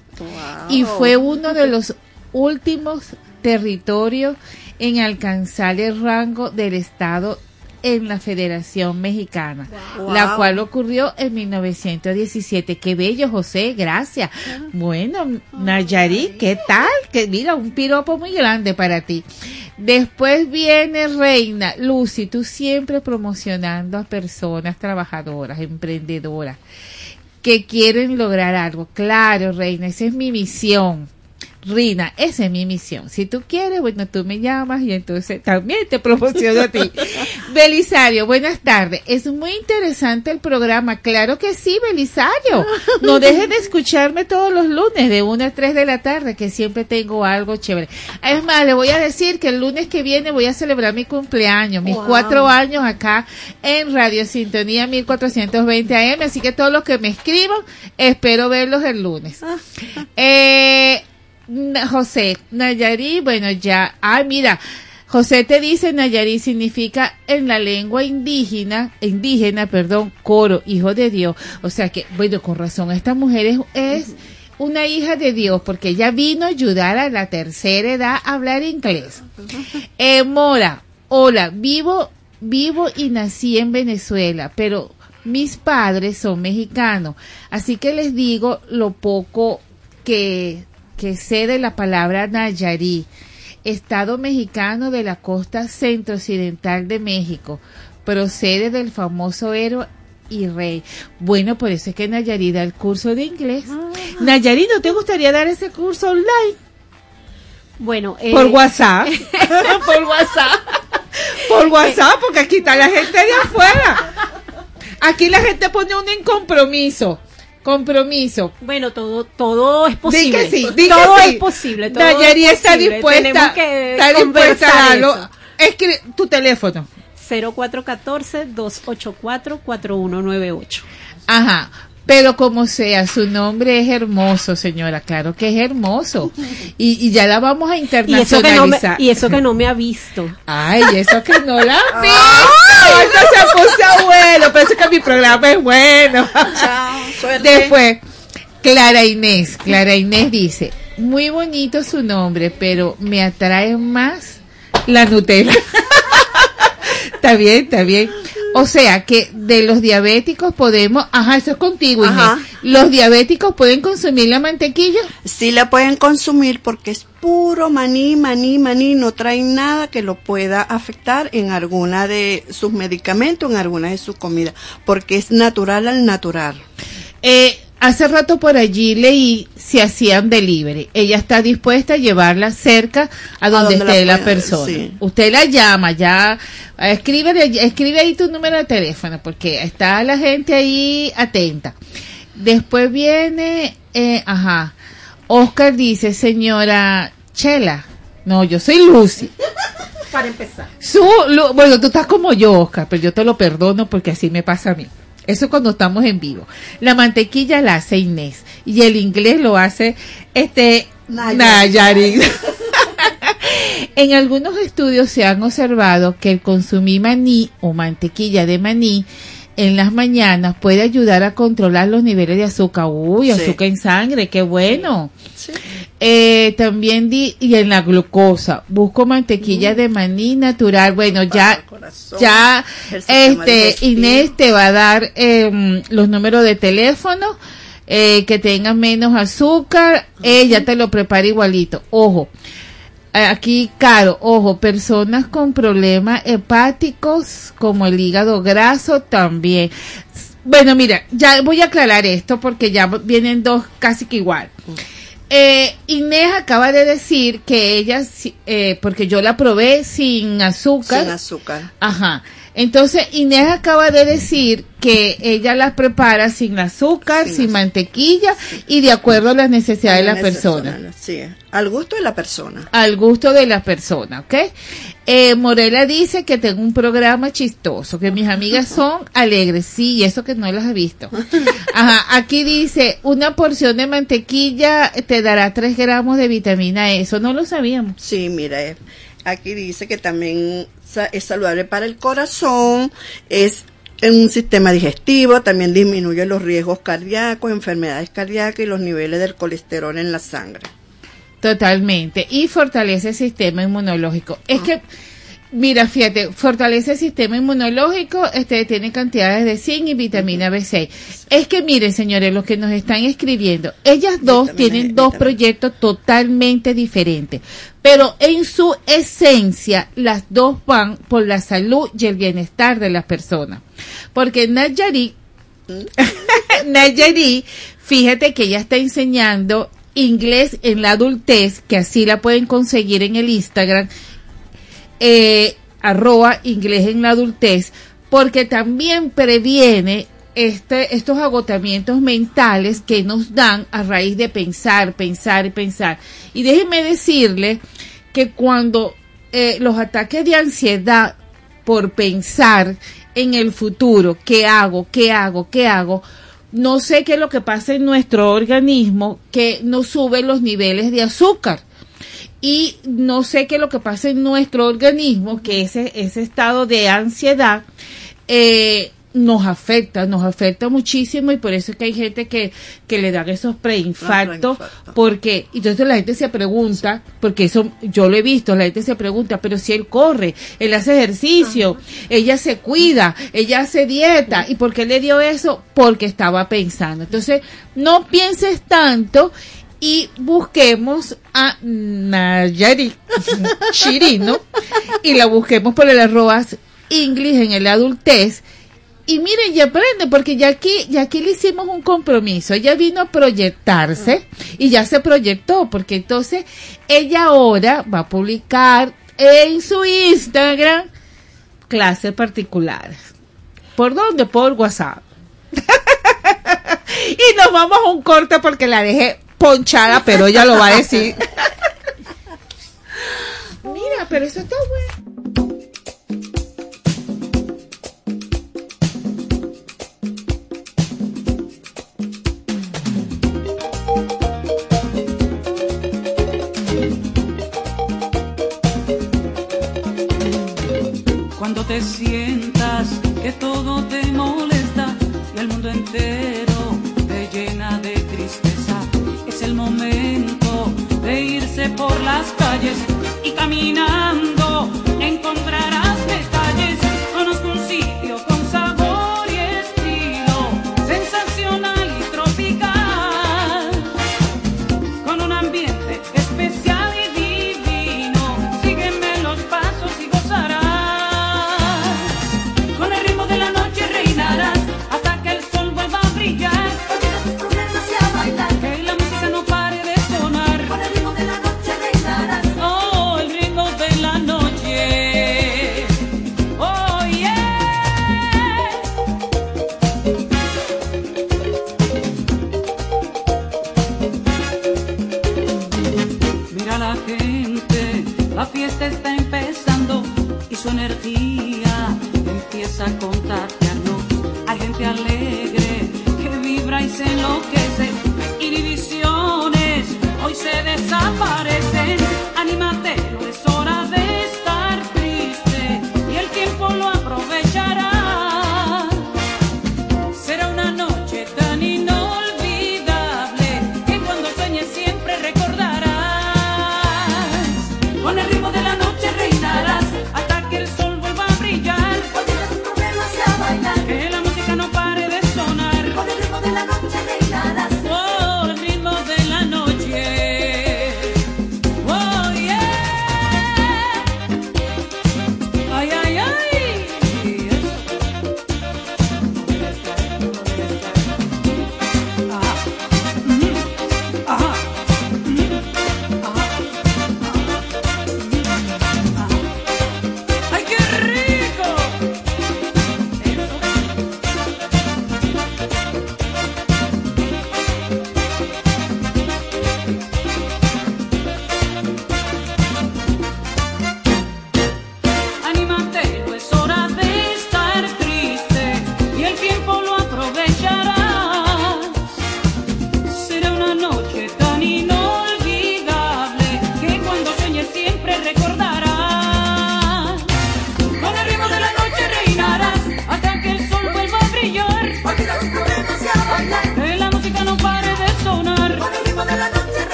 [SPEAKER 2] Y fue uno de los últimos territorios en alcanzar el rango del Estado en la Federación Mexicana,
[SPEAKER 1] Wow.
[SPEAKER 2] la cual ocurrió en 1917. Qué bello, José, gracias. Bueno, Nayarit, ¿qué tal? Que mira, un piropo muy grande para ti. Después viene Reina, Lucy, tú siempre promocionando a personas trabajadoras, emprendedoras, que quieren lograr algo. Claro, Reina, esa es mi misión. Rina, esa es mi misión. Si tú quieres, bueno, tú me llamas y entonces también te promociono a ti. Belisario, buenas tardes. Es muy interesante el programa. Claro que sí, Belisario. No dejes de escucharme todos los lunes de 1 a 3 de la tarde, que siempre tengo algo chévere. Es más, le voy a decir que el lunes que viene voy a celebrar mi cumpleaños, mis
[SPEAKER 1] Wow.
[SPEAKER 2] cuatro años acá en Radio Sintonía 1420 AM. Así que todos los que me escriban, espero verlos el lunes. Eh, Na- José, Nayarí, bueno, ya, ah, mira, José te dice Nayarí significa en la lengua indígena, indígena, perdón, coro, hijo de Dios. O sea que, bueno, con razón, esta mujer es, es una hija de Dios porque ella vino a ayudar a la tercera edad a hablar inglés. Eh, Mora, hola, vivo, vivo y nací en Venezuela, pero mis padres son mexicanos, así que les digo lo poco que, que sé de la palabra Nayarí, estado mexicano de la costa centro-occidental de México, procede del famoso héroe y rey. Bueno, por eso es que Nayarí da el curso de inglés. Nayarí, ¿no te gustaría dar ese curso online?
[SPEAKER 3] Bueno, eh,
[SPEAKER 2] Por WhatsApp. por WhatsApp. Por WhatsApp, porque aquí está la gente de afuera. Aquí la gente pone uno en compromiso.
[SPEAKER 3] Bueno, todo, todo es posible.
[SPEAKER 2] que sí, que
[SPEAKER 3] todo
[SPEAKER 2] sí.
[SPEAKER 3] es posible. Todo es
[SPEAKER 2] está
[SPEAKER 3] posible.
[SPEAKER 2] dispuesta,
[SPEAKER 3] Tenemos que
[SPEAKER 2] está dispuesta a darlo.
[SPEAKER 3] eso.
[SPEAKER 2] Escribe tu teléfono.
[SPEAKER 3] 0414-284-4198.
[SPEAKER 2] Ajá. Pero como sea, su nombre es hermoso, señora. Claro que es hermoso. Y, y ya la vamos a
[SPEAKER 3] Y eso, que no me,
[SPEAKER 2] internacionalizar.
[SPEAKER 3] y eso que no me ha visto.
[SPEAKER 2] Ay, eso que no la ha visto. Ahorita se puso bueno. Parece que mi programa es bueno.
[SPEAKER 1] Chao, suerte.
[SPEAKER 2] Después, Clara Inés. Clara Inés dice, muy bonito su nombre, pero me atrae más la Nutella. está bien, está bien. O sea que de los diabéticos podemos, ajá, eso es contigo, Inés.
[SPEAKER 1] Ajá.
[SPEAKER 2] Los diabéticos pueden consumir la mantequilla.
[SPEAKER 1] Sí la pueden consumir porque es puro maní, maní, maní, no trae nada que lo pueda afectar en alguna de sus medicamentos, en alguna de sus comidas, porque es natural al natural.
[SPEAKER 2] Eh, hace rato por allí leí si hacían delivery. Ella está dispuesta a llevarla cerca a donde, esté la, persona.
[SPEAKER 1] sí.
[SPEAKER 2] Usted la llama, ya eh, escribe, escribe ahí tu número de teléfono porque está la gente ahí atenta. Después viene, eh, ajá, Oscar dice, señora Chela, no, yo soy Lucy.
[SPEAKER 3] Para empezar.
[SPEAKER 2] Su, Lu- bueno, tú estás como yo, Oscar, pero yo te lo perdono porque así me pasa a mí. Eso es cuando estamos en vivo. La mantequilla la hace Inés y el inglés lo hace este Nayarit. en algunos estudios se han observado que el consumir maní o mantequilla de maní en las mañanas puede ayudar a controlar los niveles de azúcar. Uy,
[SPEAKER 1] Sí.
[SPEAKER 2] azúcar en sangre, qué bueno. Eh, también di, y en la glucosa, busco mantequilla de maní natural. Bueno, ya,
[SPEAKER 1] corazón,
[SPEAKER 2] ya, este. Inés te va a dar em, los números de teléfono, eh, que tengan menos azúcar, ella te lo prepara igualito. Ojo, Aquí, Caro, ojo, personas con problemas hepáticos como el hígado graso también. Bueno, mira, ya voy a aclarar esto porque ya vienen dos casi que igual. Eh, Inés acaba de decir que ella, eh, porque yo la probé sin azúcar.
[SPEAKER 1] Sin azúcar.
[SPEAKER 2] Ajá. Entonces Inés acaba de decir que ella las prepara sin azúcar, sin, mantequilla y de acuerdo a las necesidades de la persona.
[SPEAKER 1] Sí, al gusto de la persona.
[SPEAKER 2] Al gusto de la persona, ¿ok? Eh, Morela dice que tengo un programa chistoso, que mis amigas son alegres, sí, y eso que no las he visto. Ajá, aquí dice, una porción de mantequilla te dará 3 gramos de vitamina E, eso no lo sabíamos.
[SPEAKER 1] Sí, mira, eh, aquí dice que también es saludable para el corazón, es en un sistema digestivo, también disminuye los riesgos cardíacos, enfermedades cardíacas y los niveles del colesterol en la sangre.
[SPEAKER 2] Totalmente. Y fortalece el sistema inmunológico. Es que, mira, fíjate, fortalece el sistema inmunológico, este tiene cantidades de zinc y vitamina B6. Es que, miren, señores, los que nos están escribiendo, ellas dos tienen dos proyectos totalmente diferentes. Pero en su esencia, las dos van por la salud y el bienestar de las personas. Porque Nayari Nayari, fíjate que ella está enseñando inglés en la adultez, que así la pueden conseguir en el Instagram, eh, arroba inglés en la adultez, porque también previene este, estos agotamientos mentales que nos dan a raíz de pensar, pensar y pensar. Y déjenme decirle que cuando eh, los ataques de ansiedad por pensar en el futuro, qué hago, qué hago, qué hago, no sé qué es lo que pasa en nuestro organismo que nos sube los niveles de azúcar. Y no sé qué es lo que pasa en nuestro organismo, que ese, ese estado de ansiedad eh, nos afecta, nos afecta muchísimo y por eso es que hay gente que, que le dan esos preinfartos, porque entonces la gente se pregunta, porque eso yo lo he visto, la gente se pregunta, pero si él corre, él hace ejercicio, ella se cuida, ella hace dieta, ¿y por qué le dio eso? Porque estaba pensando. Entonces, no pienses tanto y busquemos a Nayari Chirino y la busquemos por el arrobas English en el adultez. Y miren y aprende porque ya aquí ya aquí le hicimos un compromiso. Ella vino a proyectarse y ya se proyectó porque entonces ella ahora va a publicar en su Instagram clases particulares ¿por dónde? por WhatsApp. Y nos vamos a un corte porque la dejé ponchada pero ella lo va a decir. Mira pero eso está bueno.
[SPEAKER 10] Cuando te sientas que todo te molesta y el mundo entero te llena de tristeza, el momento de irse por las calles y caminando encontrarás se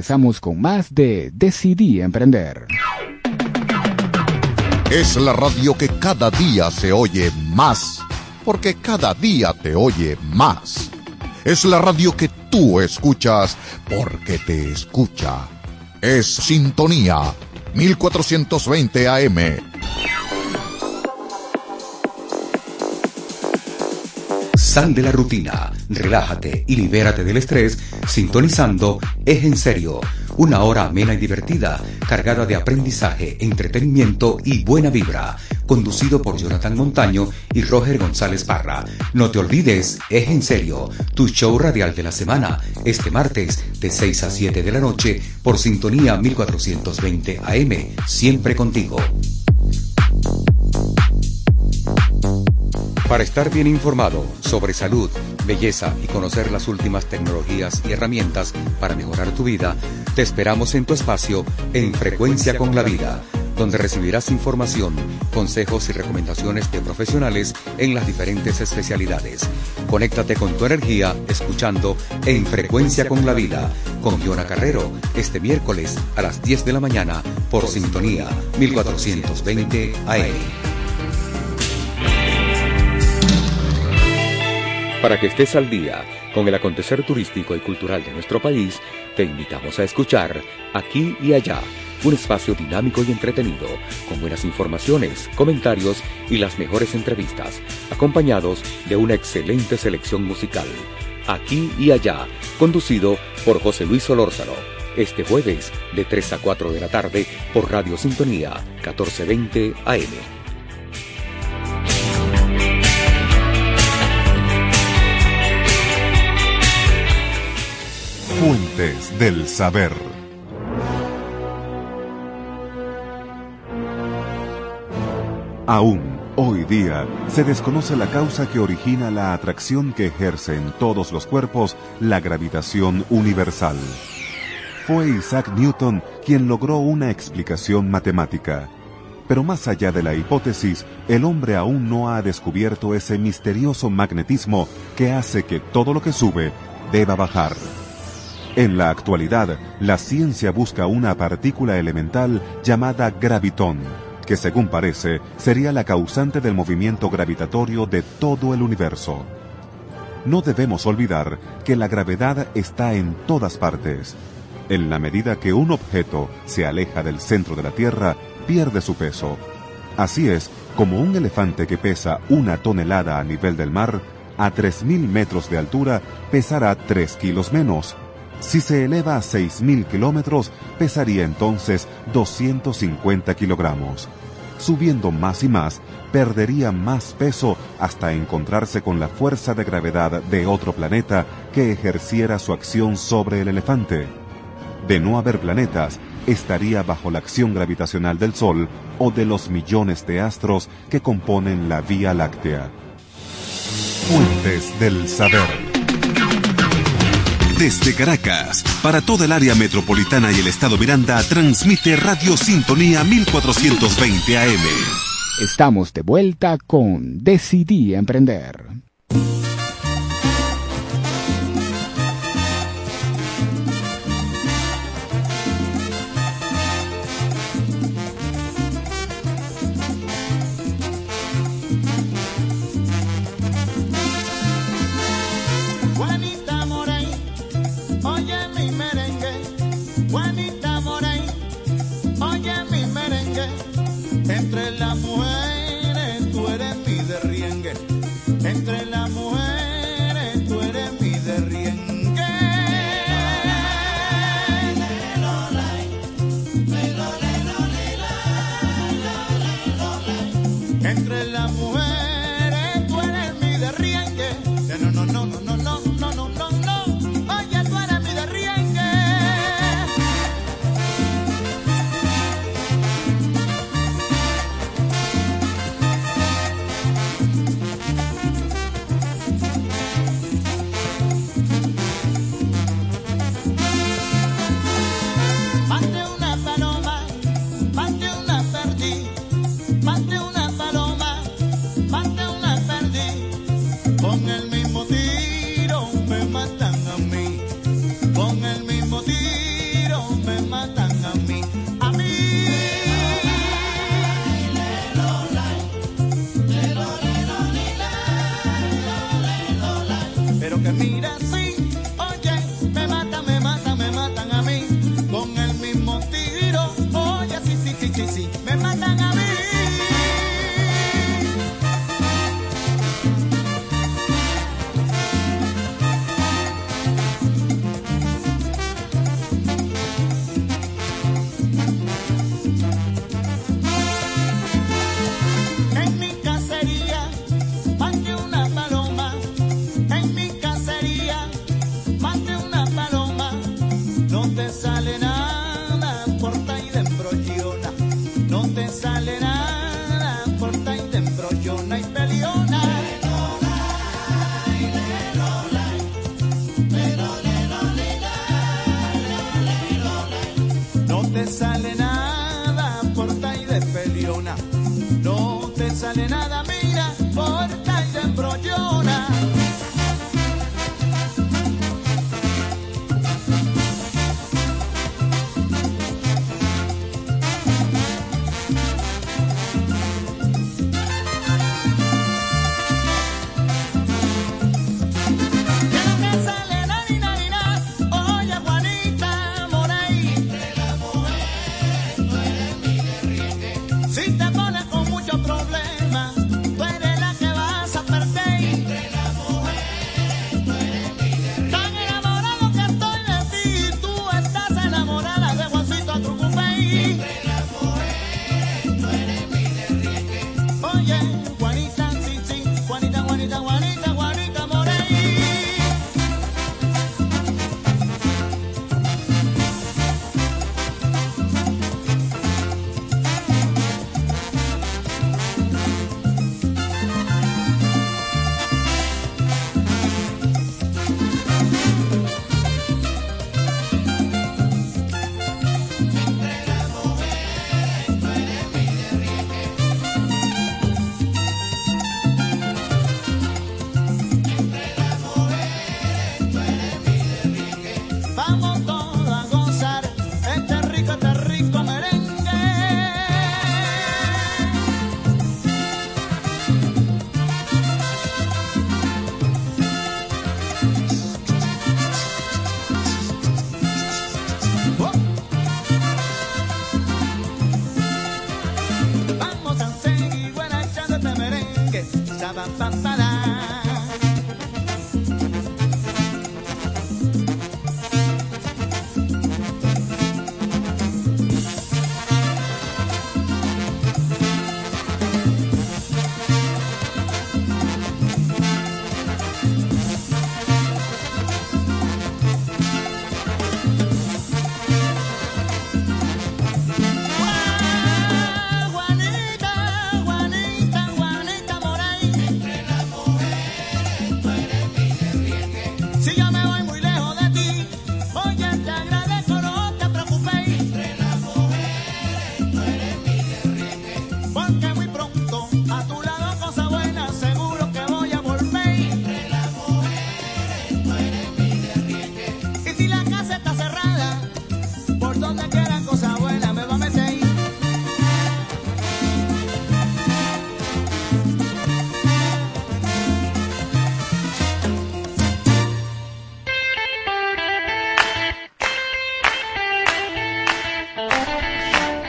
[SPEAKER 4] regresamos con más de Decidí Emprender.
[SPEAKER 11] Es la radio que cada día se oye más, porque cada día te oye más. Es la radio que tú escuchas porque te escucha. Es Sintonía 1420 AM.
[SPEAKER 8] Sal de la rutina, relájate y libérate del estrés sintonizando Es en serio, una hora amena y divertida, cargada de aprendizaje, entretenimiento y buena vibra, conducido por Jonathan Montaño y Roger González Parra. No te olvides, Es en serio, tu show radial de la semana, este martes de 6 a 7 de la noche por sintonía 1420 AM, siempre contigo. Para estar bien informado sobre salud, belleza y conocer las últimas tecnologías y herramientas para mejorar tu vida, te esperamos en tu espacio en Frecuencia con la Vida, donde recibirás información, consejos y recomendaciones de profesionales en las diferentes especialidades. Conéctate con tu energía escuchando En Frecuencia con la Vida con Giona Carrero este miércoles a las 10 de la mañana por Sintonía 1420 AM. Para que estés al día con el acontecer turístico y cultural de nuestro país, te invitamos a escuchar Aquí y Allá, un espacio dinámico y entretenido, con buenas informaciones, comentarios y las mejores entrevistas, acompañados de una excelente selección musical. Aquí y Allá, conducido por José Luis Solórzano. Este jueves, de 3 a 4 de la tarde, por Radio Sintonía, 1420 AM.
[SPEAKER 5] Fuentes del Saber. Aún hoy día se desconoce la causa que origina la atracción que ejerce en todos los cuerpos la gravitación universal. Fue Isaac Newton quien logró una explicación matemática. Pero más allá de la hipótesis, el hombre aún no ha descubierto ese misterioso magnetismo que hace que todo lo que sube deba bajar. En la actualidad, la ciencia busca una partícula elemental llamada gravitón, que según parece sería la causante del movimiento gravitatorio de todo el universo. No debemos olvidar que la gravedad está en todas partes. En la medida que un objeto se aleja del centro de la Tierra, pierde su peso. Así es como un elefante que pesa una tonelada a nivel del mar, a 3.000 metros de altura pesará 3 kilos menos si se eleva a 6.000 kilómetros, pesaría entonces 250 kilogramos. Subiendo más y más, perdería más peso hasta encontrarse con la fuerza de gravedad de otro planeta que ejerciera su acción sobre el elefante. De no haber planetas, estaría bajo la acción gravitacional del Sol o de los millones de astros que componen la Vía Láctea. Fuentes del Saber. Desde Caracas, para toda el área metropolitana y el estado Miranda, transmite Radio Sintonía 1420 AM.
[SPEAKER 4] Estamos de vuelta con Decidí Emprender.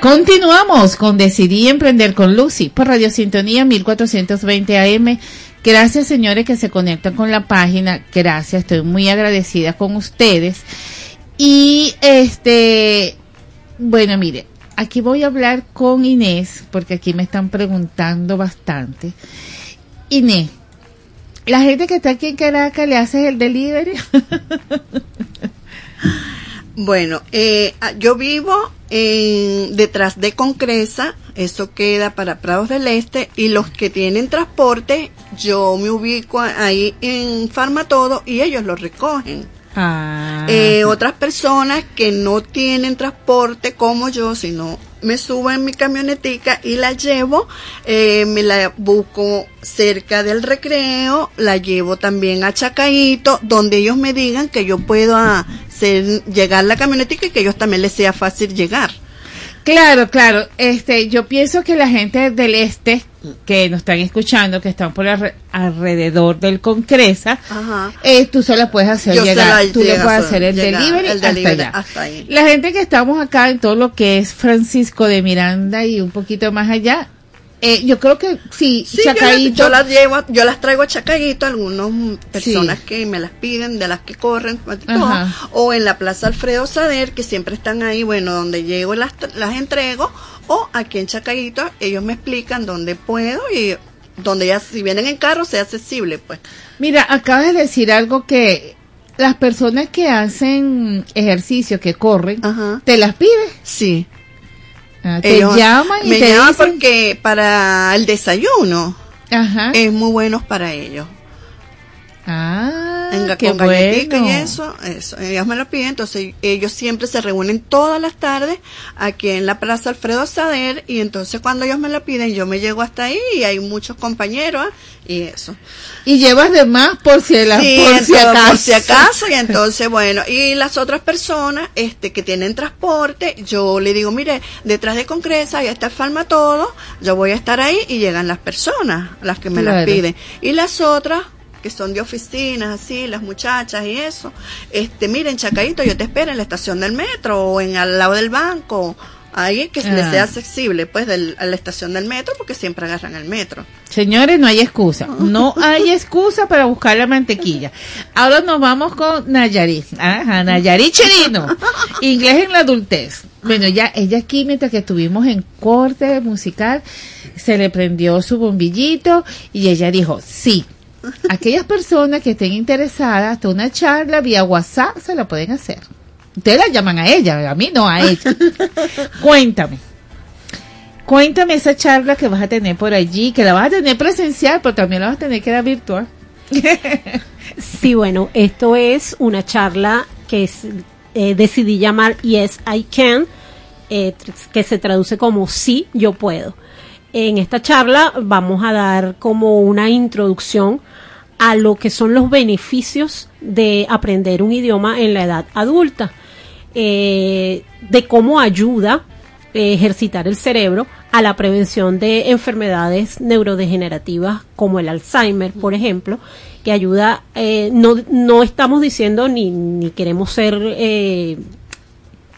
[SPEAKER 2] Continuamos con Decidí Emprender con Lucy por Radio Sintonía 1420 AM. Gracias señores que se conectan con la página. Gracias, estoy muy agradecida con ustedes. Y este, bueno, mire, aquí voy a hablar con Inés porque aquí me están preguntando bastante. Inés, la gente que está aquí en Caracas le hace el delivery.
[SPEAKER 1] Bueno, eh, ah, yo vivo en, detrás de Concresa, eso queda para Prados del Este, y los que tienen transporte, yo me ubico ahí en Farmatodo y ellos lo recogen.
[SPEAKER 2] Ah.
[SPEAKER 1] Eh, otras personas que no tienen transporte como yo, sino me subo en mi camionetica y la llevo, eh, me la busco cerca del recreo, la llevo también a Chacaito, donde ellos me digan que yo puedo hacer llegar la camionetica y que ellos también les sea fácil llegar.
[SPEAKER 2] Claro, claro. Este, yo pienso que la gente del este que nos están escuchando, que están por alre- alrededor del Concresa,
[SPEAKER 1] Ajá.
[SPEAKER 2] eh, tú solo puedes hacer
[SPEAKER 1] Yo se
[SPEAKER 2] llegar,
[SPEAKER 1] la
[SPEAKER 2] tú le puedes hacer el
[SPEAKER 1] llegar,
[SPEAKER 2] delivery,
[SPEAKER 1] el
[SPEAKER 2] hasta
[SPEAKER 1] delivery
[SPEAKER 2] allá.
[SPEAKER 1] hasta ahí.
[SPEAKER 2] La gente que estamos acá en todo lo que es Francisco de Miranda y un poquito más allá, eh, yo creo que sí,
[SPEAKER 1] Sí, yo, las-
[SPEAKER 2] Chacaíto,
[SPEAKER 1] yo las llevo, yo las traigo a Chacaguito, algunas personas que me las piden, de las que corren,
[SPEAKER 2] Ajá.
[SPEAKER 1] o en la Plaza Alfredo Sader, que siempre están ahí, bueno, donde llego las, las entrego, o aquí en Chacaguito, ellos me explican dónde puedo y donde ya, si vienen en carro, sea accesible, pues.
[SPEAKER 2] Mira, acabas de decir algo que las personas que hacen ejercicio, que corren, te las piden.
[SPEAKER 1] Sí.
[SPEAKER 2] Ah, te
[SPEAKER 1] Ellos
[SPEAKER 2] llaman y
[SPEAKER 1] me
[SPEAKER 2] te
[SPEAKER 1] llaman
[SPEAKER 2] dicen.
[SPEAKER 1] porque para el desayuno
[SPEAKER 2] Ajá.
[SPEAKER 1] es muy bueno para ellos.
[SPEAKER 2] Ah,
[SPEAKER 1] en,
[SPEAKER 2] qué
[SPEAKER 1] con galletica
[SPEAKER 2] bueno.
[SPEAKER 1] y eso, eso, ellos me lo piden, entonces ellos siempre se reúnen todas las tardes aquí en la Plaza Alfredo Sader y entonces cuando ellos me lo piden yo me llego hasta ahí y hay muchos compañeros y eso.
[SPEAKER 2] Y llevas de más por si, la,
[SPEAKER 1] Sí,
[SPEAKER 2] por, si acaso.
[SPEAKER 1] por si acaso, y entonces, bueno, y las otras personas este, que tienen transporte, yo le digo, mire, detrás de Concresa ya está el Farma Todo, yo voy a estar ahí y llegan las personas, las que me las piden. Y las otras, que son de oficinas, así, las muchachas y eso, este, miren, Chacaito, yo te espero en la estación del metro o en al lado del banco. Ahí que les
[SPEAKER 2] Ah.
[SPEAKER 1] sea accesible, pues, del, a la estación del metro, porque siempre agarran el metro.
[SPEAKER 2] Señores, no hay excusa. No hay excusa para buscar la mantequilla. Ahora nos vamos con Nayarit. Ajá, Nayarit Chirino. Inglés en la adultez. Bueno, ya ella aquí, mientras que estuvimos en corte musical, se le prendió su bombillito y ella dijo, sí. Aquellas personas que estén interesadas, hasta una charla vía WhatsApp se la pueden hacer. Ustedes la llaman a ella, a mí no, a ella. Cuéntame. Cuéntame esa charla que vas a tener por allí, que la vas a tener presencial, pero también la vas a tener que dar virtual.
[SPEAKER 3] Sí, bueno, esto es una charla que es, eh, decidí llamar Yes I Can, eh, que se traduce como Sí, yo puedo. En esta charla vamos a dar como una introducción a lo que son los beneficios de aprender un idioma en la edad adulta, eh, de cómo ayuda eh, ejercitar el cerebro a la prevención de enfermedades neurodegenerativas como el Alzheimer, por ejemplo, que ayuda, eh, no, no estamos diciendo ni, ni queremos ser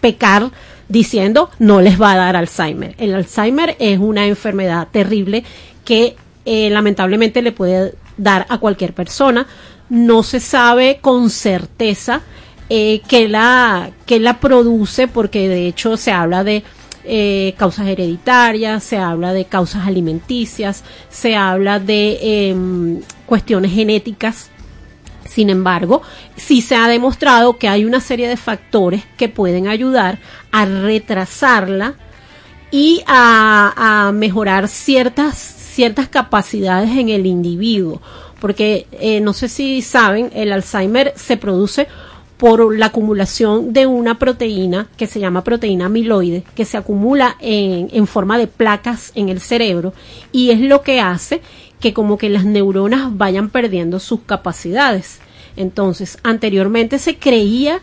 [SPEAKER 3] pecar diciendo no les va a dar Alzheimer. El Alzheimer es una enfermedad terrible que eh, lamentablemente le puede dar a cualquier persona. No se sabe con certeza eh, que la la produce porque de hecho se habla de eh, causas hereditarias, se habla de causas alimenticias, se habla de em, cuestiones genéticas sin embargo, sí se ha demostrado que hay una serie de factores que pueden ayudar a retrasarla y a, mejorar ciertas, ciertas capacidades en el individuo. Porque eh, no sé si saben, el Alzheimer se produce por la acumulación de una proteína que se llama proteína amiloide, que se acumula en, en forma de placas en el cerebro y es lo que hace que como que las neuronas vayan perdiendo sus capacidades. Entonces, anteriormente se creía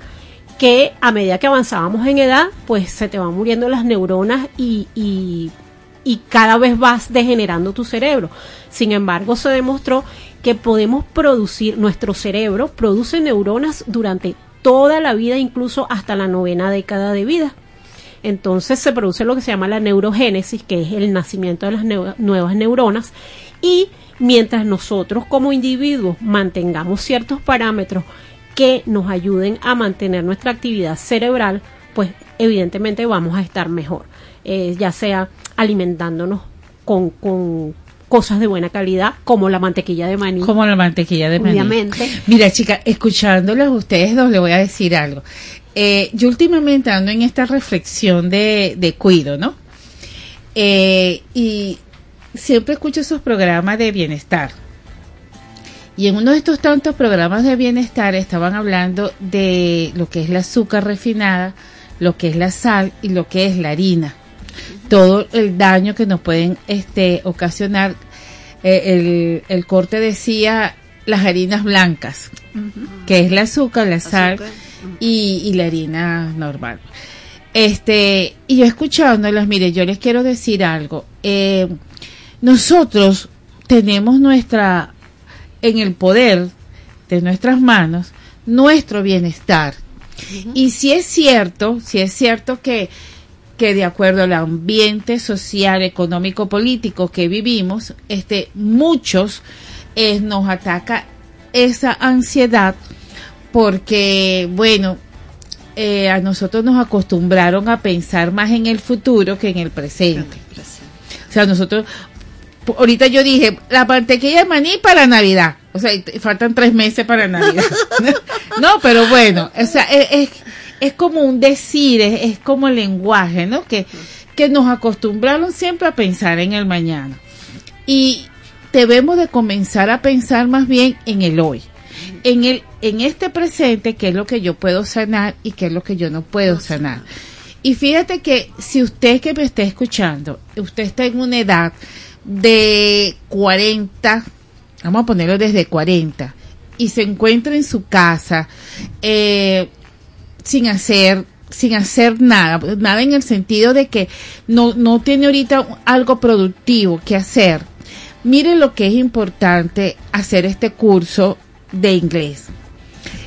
[SPEAKER 3] que a medida que avanzábamos en edad, pues se te van muriendo las neuronas y, y, cada vez vas degenerando tu cerebro. Sin embargo, se demostró que podemos producir, nuestro cerebro produce neuronas durante toda la vida, incluso hasta la novena década de vida. Entonces se produce lo que se llama la neurogénesis, que es el nacimiento de las nuevas neuronas. Y mientras nosotros como individuos mantengamos ciertos parámetros que nos ayuden a mantener nuestra actividad cerebral, pues evidentemente vamos a estar mejor. Eh, ya sea alimentándonos con, con cosas de buena calidad, como la mantequilla de maní.
[SPEAKER 2] Como la mantequilla de maní.
[SPEAKER 3] Obviamente.
[SPEAKER 2] Mira, chica, escuchándolas a ustedes dos, le voy a decir algo. Eh, yo últimamente ando en esta reflexión de, de cuido, ¿no? Eh, y siempre escucho esos programas de bienestar. Y en uno de estos tantos programas de bienestar estaban hablando de lo que es la azúcar refinada, lo que es la sal y lo que es la harina. Todo el daño que nos pueden este, ocasionar. Eh, el, el corte decía las harinas blancas, que es el azúcar, la sal y, y la harina normal. Este, y yo escuchándolas, mire, yo les quiero decir algo. Eh, nosotros tenemos nuestra, en el poder de nuestras manos, nuestro bienestar. Y si es cierto, si es cierto que, que de acuerdo al ambiente social, económico, político que vivimos, este, muchos eh, nos ataca esa ansiedad porque, bueno, eh, a nosotros nos acostumbraron a pensar más en el futuro que en el presente. O sea, nosotros, ahorita yo dije, la mantequilla de maní para Navidad. O sea, faltan tres meses para Navidad. no, pero bueno, o sea, es, es, es como un decir, es, es como el lenguaje, ¿no? Que, que nos acostumbraron siempre a pensar en el mañana. Y debemos de comenzar a pensar más bien en el hoy. en el en este presente qué es lo que yo puedo sanar y qué es lo que yo no puedo sanar. Y fíjate que si usted que me está escuchando, usted está en una edad de 40, vamos a ponerlo desde 40, y se encuentra en su casa eh, sin hacer sin hacer nada, nada en el sentido de que no, no tiene ahorita algo productivo que hacer. Mire lo que es importante hacer este curso de inglés.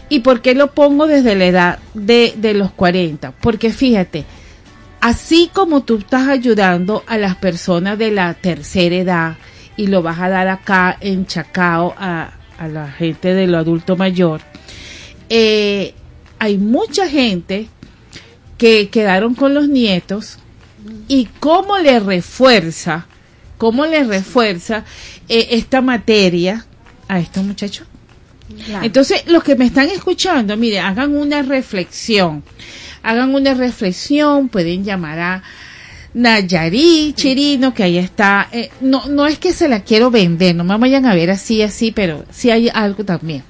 [SPEAKER 2] ¿Y por qué lo pongo desde la edad de, de los 40? Porque fíjate, así como tú estás ayudando a las personas de la tercera edad y lo vas a dar acá en Chacao a, a la gente de lo adulto mayor, eh, hay mucha gente que quedaron con los nietos y cómo le refuerza, cómo le refuerza eh, esta materia a estos muchachos. Entonces, los que me están escuchando, mire, hagan una reflexión, hagan una reflexión, pueden llamar a Nayarit, Chirino, que ahí está. Eh, no, no es que se la quiero vender, no me vayan a ver así, así, pero sí hay algo también.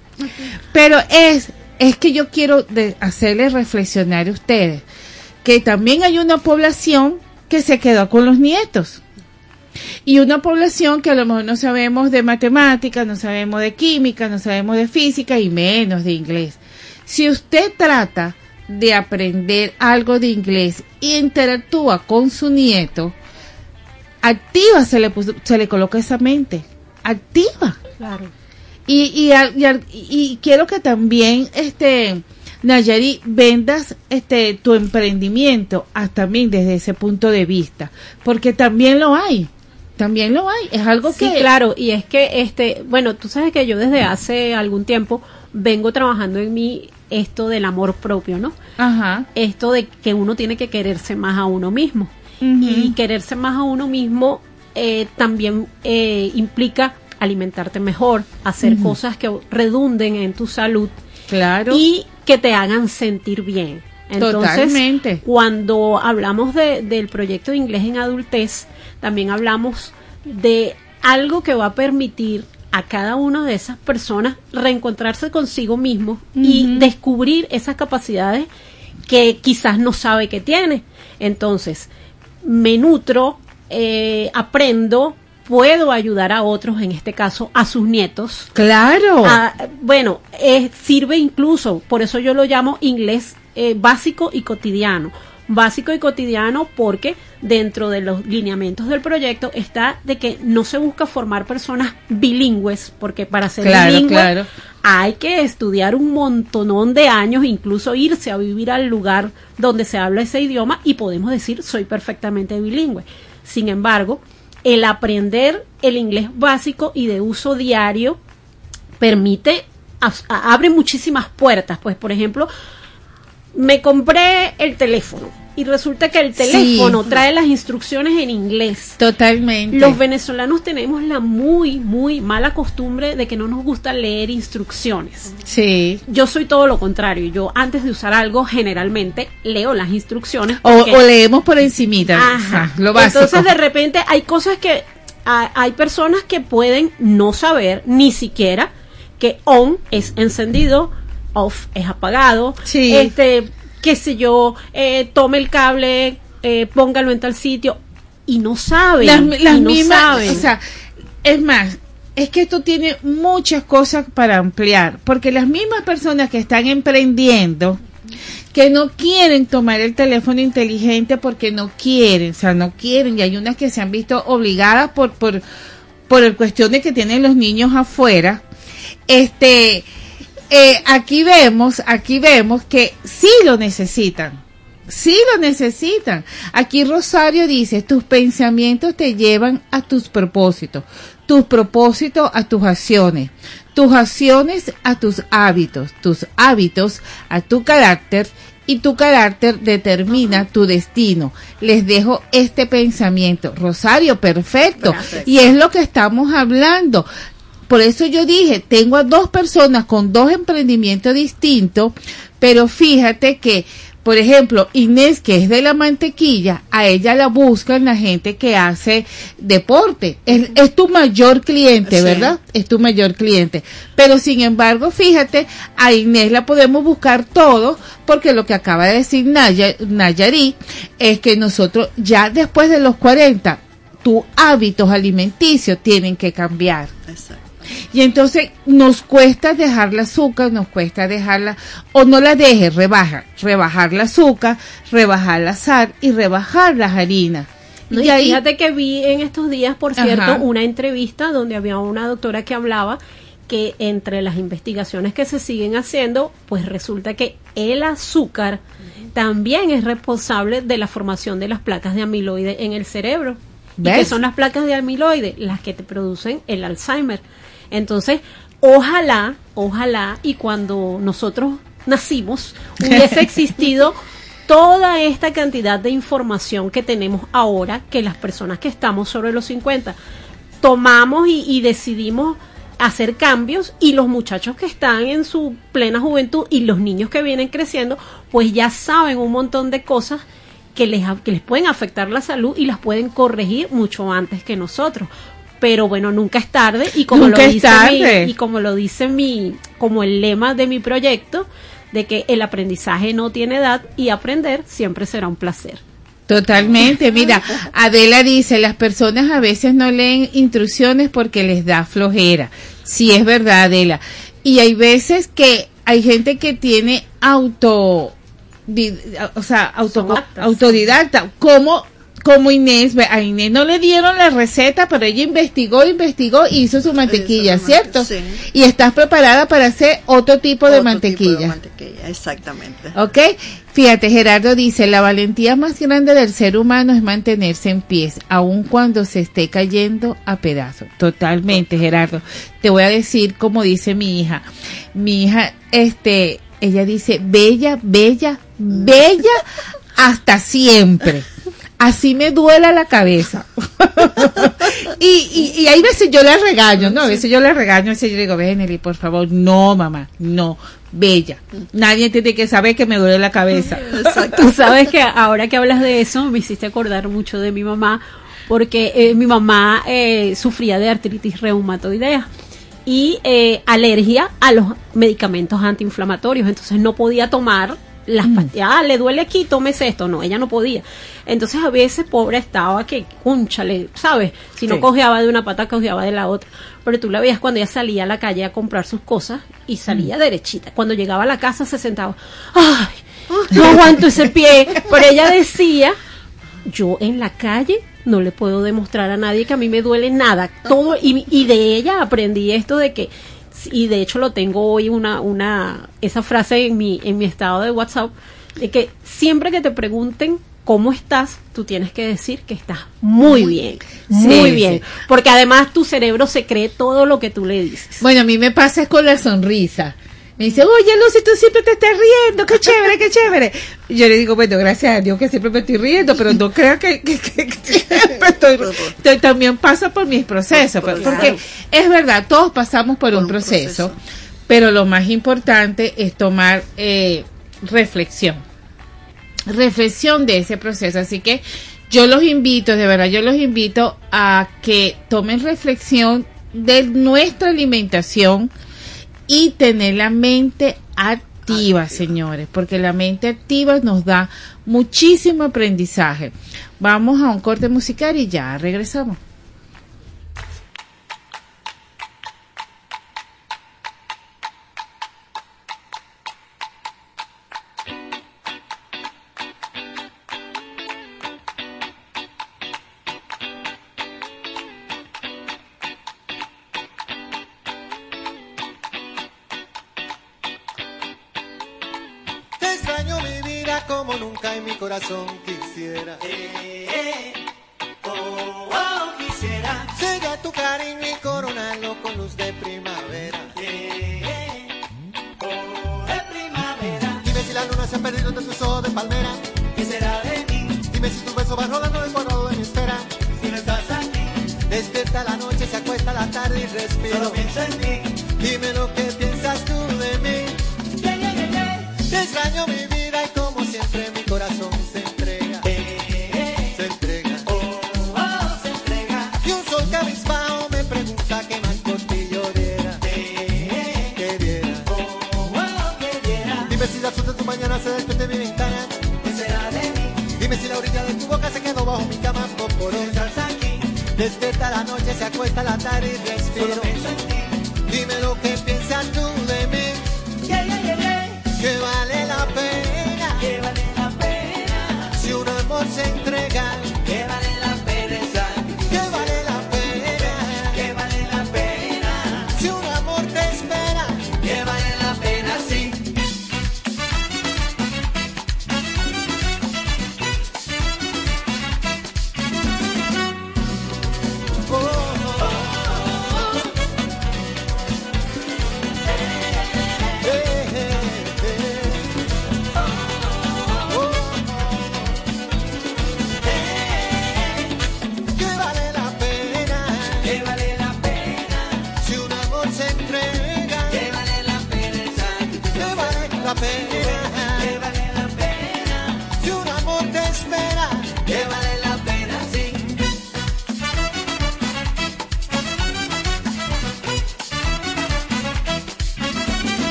[SPEAKER 2] Pero es, es que yo quiero de hacerles reflexionar a ustedes que también hay una población que se quedó con los nietos. Y una población que a lo mejor no sabemos de matemáticas, no sabemos de química, no sabemos de física y menos de inglés. Si usted trata de aprender algo de inglés y interactúa con su nieto, activa se le, puso- se le coloca esa mente. Activa.
[SPEAKER 3] Claro.
[SPEAKER 2] Y, y, y y quiero que también, este, Nayari, vendas este, tu emprendimiento hasta también desde ese punto de vista, porque también lo hay, también lo hay, es algo
[SPEAKER 3] Sí,
[SPEAKER 2] que...
[SPEAKER 3] claro, y es que este, bueno, tú sabes que yo desde hace algún tiempo vengo trabajando en mí esto del amor propio, ¿no?
[SPEAKER 2] Ajá.
[SPEAKER 3] Esto de que uno tiene que quererse más a uno mismo. Y quererse más a uno mismo eh, también eh, implica alimentarte mejor, hacer cosas que redunden en tu salud
[SPEAKER 2] Claro.
[SPEAKER 3] y que te hagan sentir bien. Entonces,
[SPEAKER 2] Totalmente.
[SPEAKER 3] cuando hablamos de- del proyecto de inglés en adultez, también hablamos de algo que va a permitir a cada una de esas personas reencontrarse consigo mismo y descubrir esas capacidades que quizás no sabe que tiene. Entonces, me nutro, eh, aprendo, puedo ayudar a otros, en este caso a sus nietos.
[SPEAKER 2] Claro.
[SPEAKER 3] Ah, bueno, eh, sirve incluso, por eso yo lo llamo inglés eh, básico y cotidiano. Básico y cotidiano porque dentro de los lineamientos del proyecto está de que no se busca formar personas bilingües, porque para ser
[SPEAKER 2] Claro,
[SPEAKER 3] bilingüe
[SPEAKER 2] claro.
[SPEAKER 3] hay que estudiar un montonón de años, incluso irse a vivir al lugar donde se habla ese idioma y podemos decir soy perfectamente bilingüe. Sin embargo, el aprender el inglés básico y de uso diario permite, abre muchísimas puertas. Pues, por ejemplo, me compré el teléfono y resulta que el
[SPEAKER 2] Sí.
[SPEAKER 3] teléfono trae las instrucciones en inglés.
[SPEAKER 2] Totalmente.
[SPEAKER 3] Los venezolanos tenemos la muy, muy mala costumbre de que no nos gusta leer instrucciones.
[SPEAKER 2] Sí.
[SPEAKER 3] Yo soy todo lo contrario. Yo antes de usar algo, generalmente leo las instrucciones.
[SPEAKER 2] O,
[SPEAKER 3] porque-
[SPEAKER 2] o leemos por encimita.
[SPEAKER 3] Ajá.
[SPEAKER 2] Ajá, lo básico.
[SPEAKER 3] Entonces de repente hay cosas que hay personas que pueden no saber ni siquiera que on es encendido, off es apagado,
[SPEAKER 2] Sí.
[SPEAKER 3] este, qué sé yo, eh, tome el cable, eh, póngalo en tal sitio y no saben,
[SPEAKER 2] las, las
[SPEAKER 3] y no
[SPEAKER 2] mismas,
[SPEAKER 3] saben.
[SPEAKER 2] o sea, es más, es que esto tiene muchas cosas para ampliar, porque las mismas personas que están emprendiendo, que no quieren tomar el teléfono inteligente porque no quieren, o sea, no quieren, y hay unas que se han visto obligadas por, por, por el cuestión de que tienen los niños afuera, este, eh, aquí vemos, aquí vemos que sí lo necesitan. Sí lo necesitan. Aquí Rosario dice, tus pensamientos te llevan a tus propósitos, tus propósitos a tus acciones, tus acciones a tus hábitos, tus hábitos a tu carácter y tu carácter determina tu destino. Les dejo este pensamiento. Rosario, perfecto.
[SPEAKER 3] Gracias.
[SPEAKER 2] Y es lo que estamos hablando. Por eso yo dije, tengo a dos personas con dos emprendimientos distintos, pero fíjate que por ejemplo, Inés, que es de la mantequilla, a ella la buscan la gente que hace deporte. Es, es tu mayor cliente,
[SPEAKER 1] Sí.
[SPEAKER 2] ¿verdad? Es tu mayor cliente. Pero sin embargo, fíjate, a Inés la podemos buscar todo, porque lo que acaba de decir Naya, Nayari es que nosotros ya después de los 40, tus hábitos alimenticios tienen que cambiar.
[SPEAKER 1] Exacto.
[SPEAKER 2] Y entonces nos cuesta dejar el azúcar, nos cuesta dejarla, o no la dejes, rebaja, rebajar el azúcar, rebajar la sal y rebajar las harinas.
[SPEAKER 3] No,
[SPEAKER 2] y
[SPEAKER 3] y
[SPEAKER 2] ahí,
[SPEAKER 3] fíjate que vi en estos días, por
[SPEAKER 2] Ajá.
[SPEAKER 3] cierto, una entrevista donde había una doctora que hablaba que entre las investigaciones que se siguen haciendo, pues resulta que el azúcar también es responsable de la formación de las placas de amiloide en el cerebro. ¿Y
[SPEAKER 2] ¿Ves?
[SPEAKER 3] qué son las placas de amiloide? Las que te producen el Alzheimer. Entonces, ojalá, ojalá, y cuando nosotros nacimos, hubiese existido toda esta cantidad de información que tenemos ahora que las personas que estamos sobre los 50 tomamos y, y decidimos hacer cambios y los muchachos que están en su plena juventud y los niños que vienen creciendo pues ya saben un montón de cosas que les, que les pueden afectar la salud y las pueden corregir mucho antes que nosotros pero bueno nunca es tarde y como
[SPEAKER 2] Nunca
[SPEAKER 3] lo
[SPEAKER 2] es
[SPEAKER 3] dice
[SPEAKER 2] tarde.
[SPEAKER 3] mi, y como lo dice mi como el lema de mi proyecto de que el aprendizaje no tiene edad y aprender siempre será un placer
[SPEAKER 2] Totalmente, mira, Adela dice, las personas a veces no leen instrucciones porque les da flojera. Sí, es verdad, Adela. Y hay veces que hay gente que tiene auto, o sea, auto, autodidacta, como, como Inés, a Inés no le dieron la receta, pero ella investigó, investigó y hizo su mantequilla, ¿cierto?
[SPEAKER 1] sí.
[SPEAKER 2] Y estás preparada para hacer otro tipo de mantequilla.
[SPEAKER 1] tipo de mantequilla, exactamente.
[SPEAKER 2] ¿Ok? Fíjate, Gerardo dice, la valentía más grande del ser humano es mantenerse en pies, aun cuando se esté cayendo a pedazos. Totalmente, Gerardo. Te voy a decir como dice mi hija. Mi hija, este, ella dice, bella, bella, bella hasta siempre. Así me duela la cabeza. y, y, hay veces yo la regaño, ¿no? A veces yo la regaño, a yo digo, Benelli, por favor, no, mamá, no, bella. Nadie tiene que saber que me duele la cabeza.
[SPEAKER 3] Tú sabes que ahora que hablas de eso me hiciste acordar mucho de mi mamá porque eh, mi mamá eh, sufría de artritis reumatoidea y eh, alergia a los medicamentos antiinflamatorios, entonces no podía tomar las pastillas, ah, le duele aquí, tómese esto, no, ella no podía. Entonces a veces pobre estaba que, cúnchale, ¿sabes? Si no
[SPEAKER 2] Sí.
[SPEAKER 3] cojeaba de una pata, cojeaba de la otra. Pero tú la veías cuando ella salía a la calle a comprar sus cosas y salía derechita. Cuando llegaba a la casa se sentaba, ¡ay! No aguanto ese pie. Pero ella decía, yo en la calle no le puedo demostrar a nadie que a mí me duele nada. Todo, y, y de ella aprendí esto de que, y de hecho lo tengo hoy una, una, esa frase en mi, en mi estado de WhatsApp, de que siempre que te pregunten cómo estás, tú tienes que decir que estás muy bien, muy
[SPEAKER 2] Sí,
[SPEAKER 3] bien,
[SPEAKER 2] sí.
[SPEAKER 3] porque además tu cerebro se cree todo lo que tú le dices.
[SPEAKER 2] Bueno, a mí me pasa es con la sonrisa. Me dice, oye Lucy, tú siempre te estás riendo, qué chévere, qué chévere. Yo le digo, bueno, gracias a Dios que siempre me estoy riendo, pero no creas que, que- que- que siempre estoy, también paso por mis procesos, pues, porque es verdad, todos pasamos por, un, proceso, pero lo más importante es tomar eh, reflexión, reflexión de ese proceso. Así que yo los invito, de verdad, yo los invito a que tomen reflexión de nuestra alimentación y tener la mente activa, señores, porque la mente activa nos da muchísimo aprendizaje. Vamos a un corte musical y ya regresamos.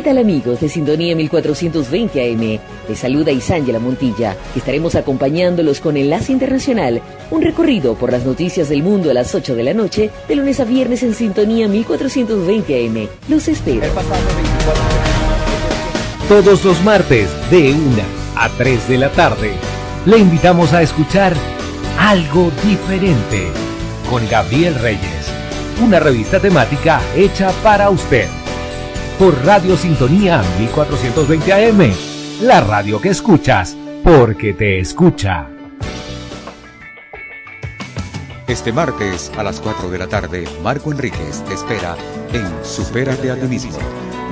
[SPEAKER 6] ¿Qué tal amigos de Sintonía 1420 AM? Les saluda Isángela Montilla, estaremos acompañándolos con Enlace Internacional, un recorrido por las noticias del mundo a las 8 de la noche, de lunes a viernes en Sintonía 1420 AM. Los espero.
[SPEAKER 7] Todos los martes de 1 a 3 de la tarde le invitamos a escuchar Algo Diferente con Gabriel Reyes, una revista temática hecha para usted. Por Radio Sintonía 1420 AM, la radio que escuchas porque te escucha.
[SPEAKER 8] Este martes a las 4 de la tarde, Marco Enríquez te espera en Supérate a ti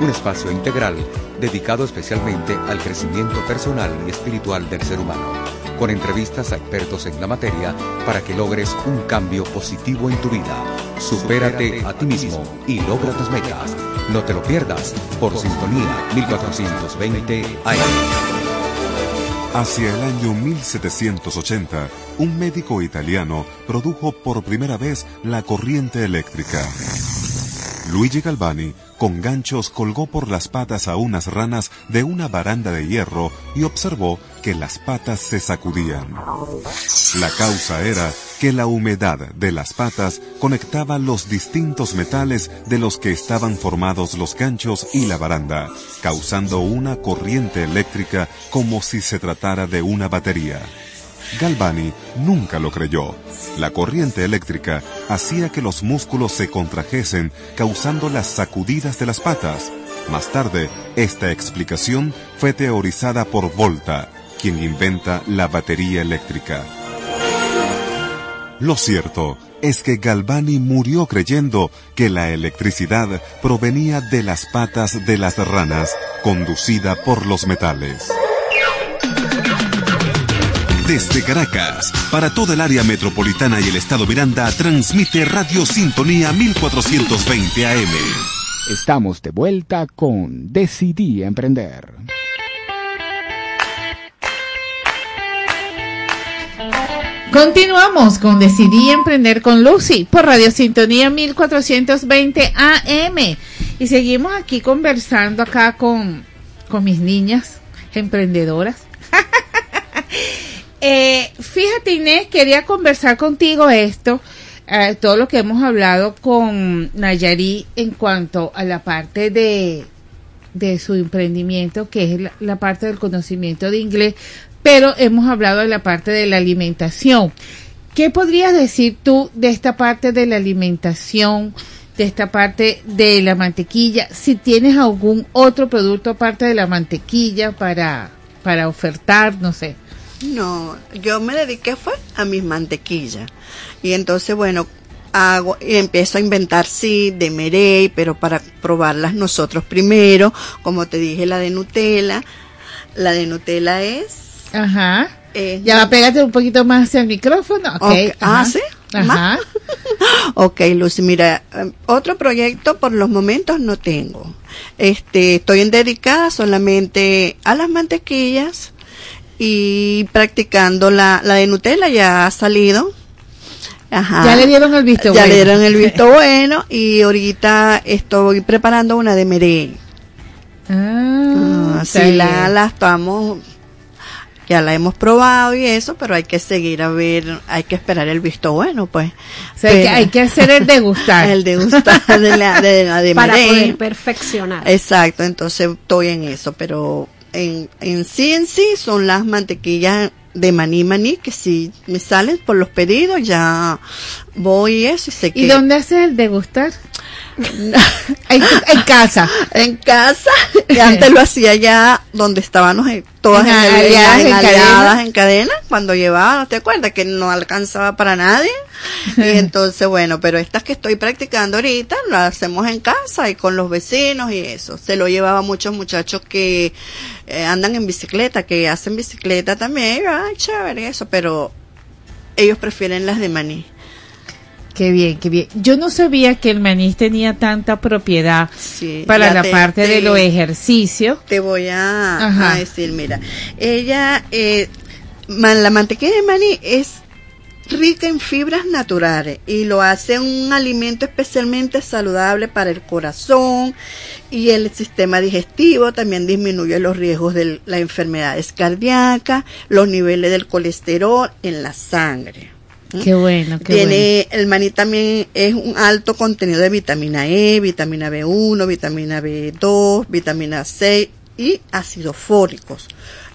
[SPEAKER 8] un espacio integral dedicado especialmente al crecimiento personal y espiritual del ser humano, con entrevistas a expertos en la materia para que logres un cambio positivo en tu vida. Supérate a ti mismo y logra tus metas. No te lo pierdas por Sintonía 1420 AM.
[SPEAKER 5] Hacia el año 1780, un médico italiano produjo por primera vez la corriente eléctrica. Luigi Galvani, con ganchos, colgó por las patas a unas ranas de una baranda de hierro y observó que las patas se sacudían. La causa era que la humedad de las patas conectaba los distintos metales de los que estaban formados los ganchos y la baranda, causando una corriente eléctrica como si se tratara de una batería. Galvani nunca lo creyó. La corriente eléctrica hacía que los músculos se contrajesen, causando las sacudidas de las patas. Más tarde, esta explicación fue teorizada por Volta, quien inventa la batería eléctrica. Lo cierto es que Galvani murió creyendo que la electricidad provenía de las patas de las ranas, conducida por los metales. Desde Caracas, para toda el área metropolitana y el estado Miranda, transmite Radio Sintonía 1420 AM.
[SPEAKER 4] Estamos de vuelta con Decidí Emprender.
[SPEAKER 2] Continuamos con Decidí Emprender con Lucy por Radio Sintonía 1420 AM. Y seguimos aquí conversando acá con, con mis niñas emprendedoras. Eh, fíjate Inés, quería conversar contigo esto, eh, todo lo que hemos hablado con Nayari en cuanto a la parte de, su emprendimiento, que es la, la parte del conocimiento de inglés, pero hemos hablado de la parte de la alimentación. ¿Qué podrías decir tú de esta parte de la alimentación, de esta parte de la mantequilla? Si tienes algún otro producto aparte de la mantequilla para, para ofertar, no sé.
[SPEAKER 1] No, yo me dediqué fue a mis mantequillas. Y entonces, bueno, hago y empiezo a inventar sí de merey, pero para probarlas nosotros primero, como te dije la de Nutella, la de Nutella es
[SPEAKER 2] Ajá.
[SPEAKER 1] eh,
[SPEAKER 2] Ya va, pégate un poquito más hacia el micrófono. Ok.
[SPEAKER 1] Ok, ah,
[SPEAKER 2] ajá.
[SPEAKER 1] ¿sí?
[SPEAKER 2] Ajá.
[SPEAKER 1] Ok, Lucy, mira, eh, otro proyecto por los momentos no tengo. Este, estoy en dedicada solamente a las mantequillas y practicando la, la de Nutella ya ha salido. Ajá.
[SPEAKER 2] Ya le dieron el visto
[SPEAKER 1] Ya
[SPEAKER 2] bueno.
[SPEAKER 1] le dieron el visto bueno y ahorita estoy preparando una de merey.
[SPEAKER 2] Ah,
[SPEAKER 1] Ah, sí, la, la estamos, ya la hemos probado y eso, pero hay que seguir a ver, hay que esperar el visto bueno, pues.
[SPEAKER 2] O sea, hay que- hay que hacer el degustar.
[SPEAKER 1] el degustar de la de, la de
[SPEAKER 3] para poder perfeccionar.
[SPEAKER 1] Exacto, entonces estoy en eso, pero en, en sí en sí son las mantequillas de maní maní que si me salen por los pedidos ya voy y eso y sé que
[SPEAKER 2] ¿Y dónde haces el degustar? En, en casa.
[SPEAKER 1] en casa. Y antes lo hacía ya donde estábamos eh, todas
[SPEAKER 2] En
[SPEAKER 1] en,
[SPEAKER 2] aliadas cadena.
[SPEAKER 1] en cadena cuando llevaba te acuerdas que no alcanzaba para nadie. Y entonces bueno pero estas que estoy practicando ahorita las hacemos en casa y con los vecinos y eso. Se lo llevaba a muchos muchachos que eh, andan en bicicleta que hacen bicicleta también ay chévere eso pero ellos prefieren las de maní
[SPEAKER 2] Qué bien, qué bien. Yo no sabía que el maní tenía tanta propiedad
[SPEAKER 1] Sí,
[SPEAKER 2] para la
[SPEAKER 1] te-
[SPEAKER 2] parte de los ejercicios.
[SPEAKER 1] te voy a, decir, mira, ella, eh, man- la mantequilla de maní es rica en fibras naturales y lo hace un alimento especialmente saludable para el corazón y el sistema digestivo, también disminuye los riesgos de las enfermedades cardíacas, los niveles del colesterol en la sangre.
[SPEAKER 2] Qué bueno, qué
[SPEAKER 1] Tiene, el maní también es un alto contenido de vitamina E, vitamina B1, vitamina B2, vitamina C y ácidos fólicos,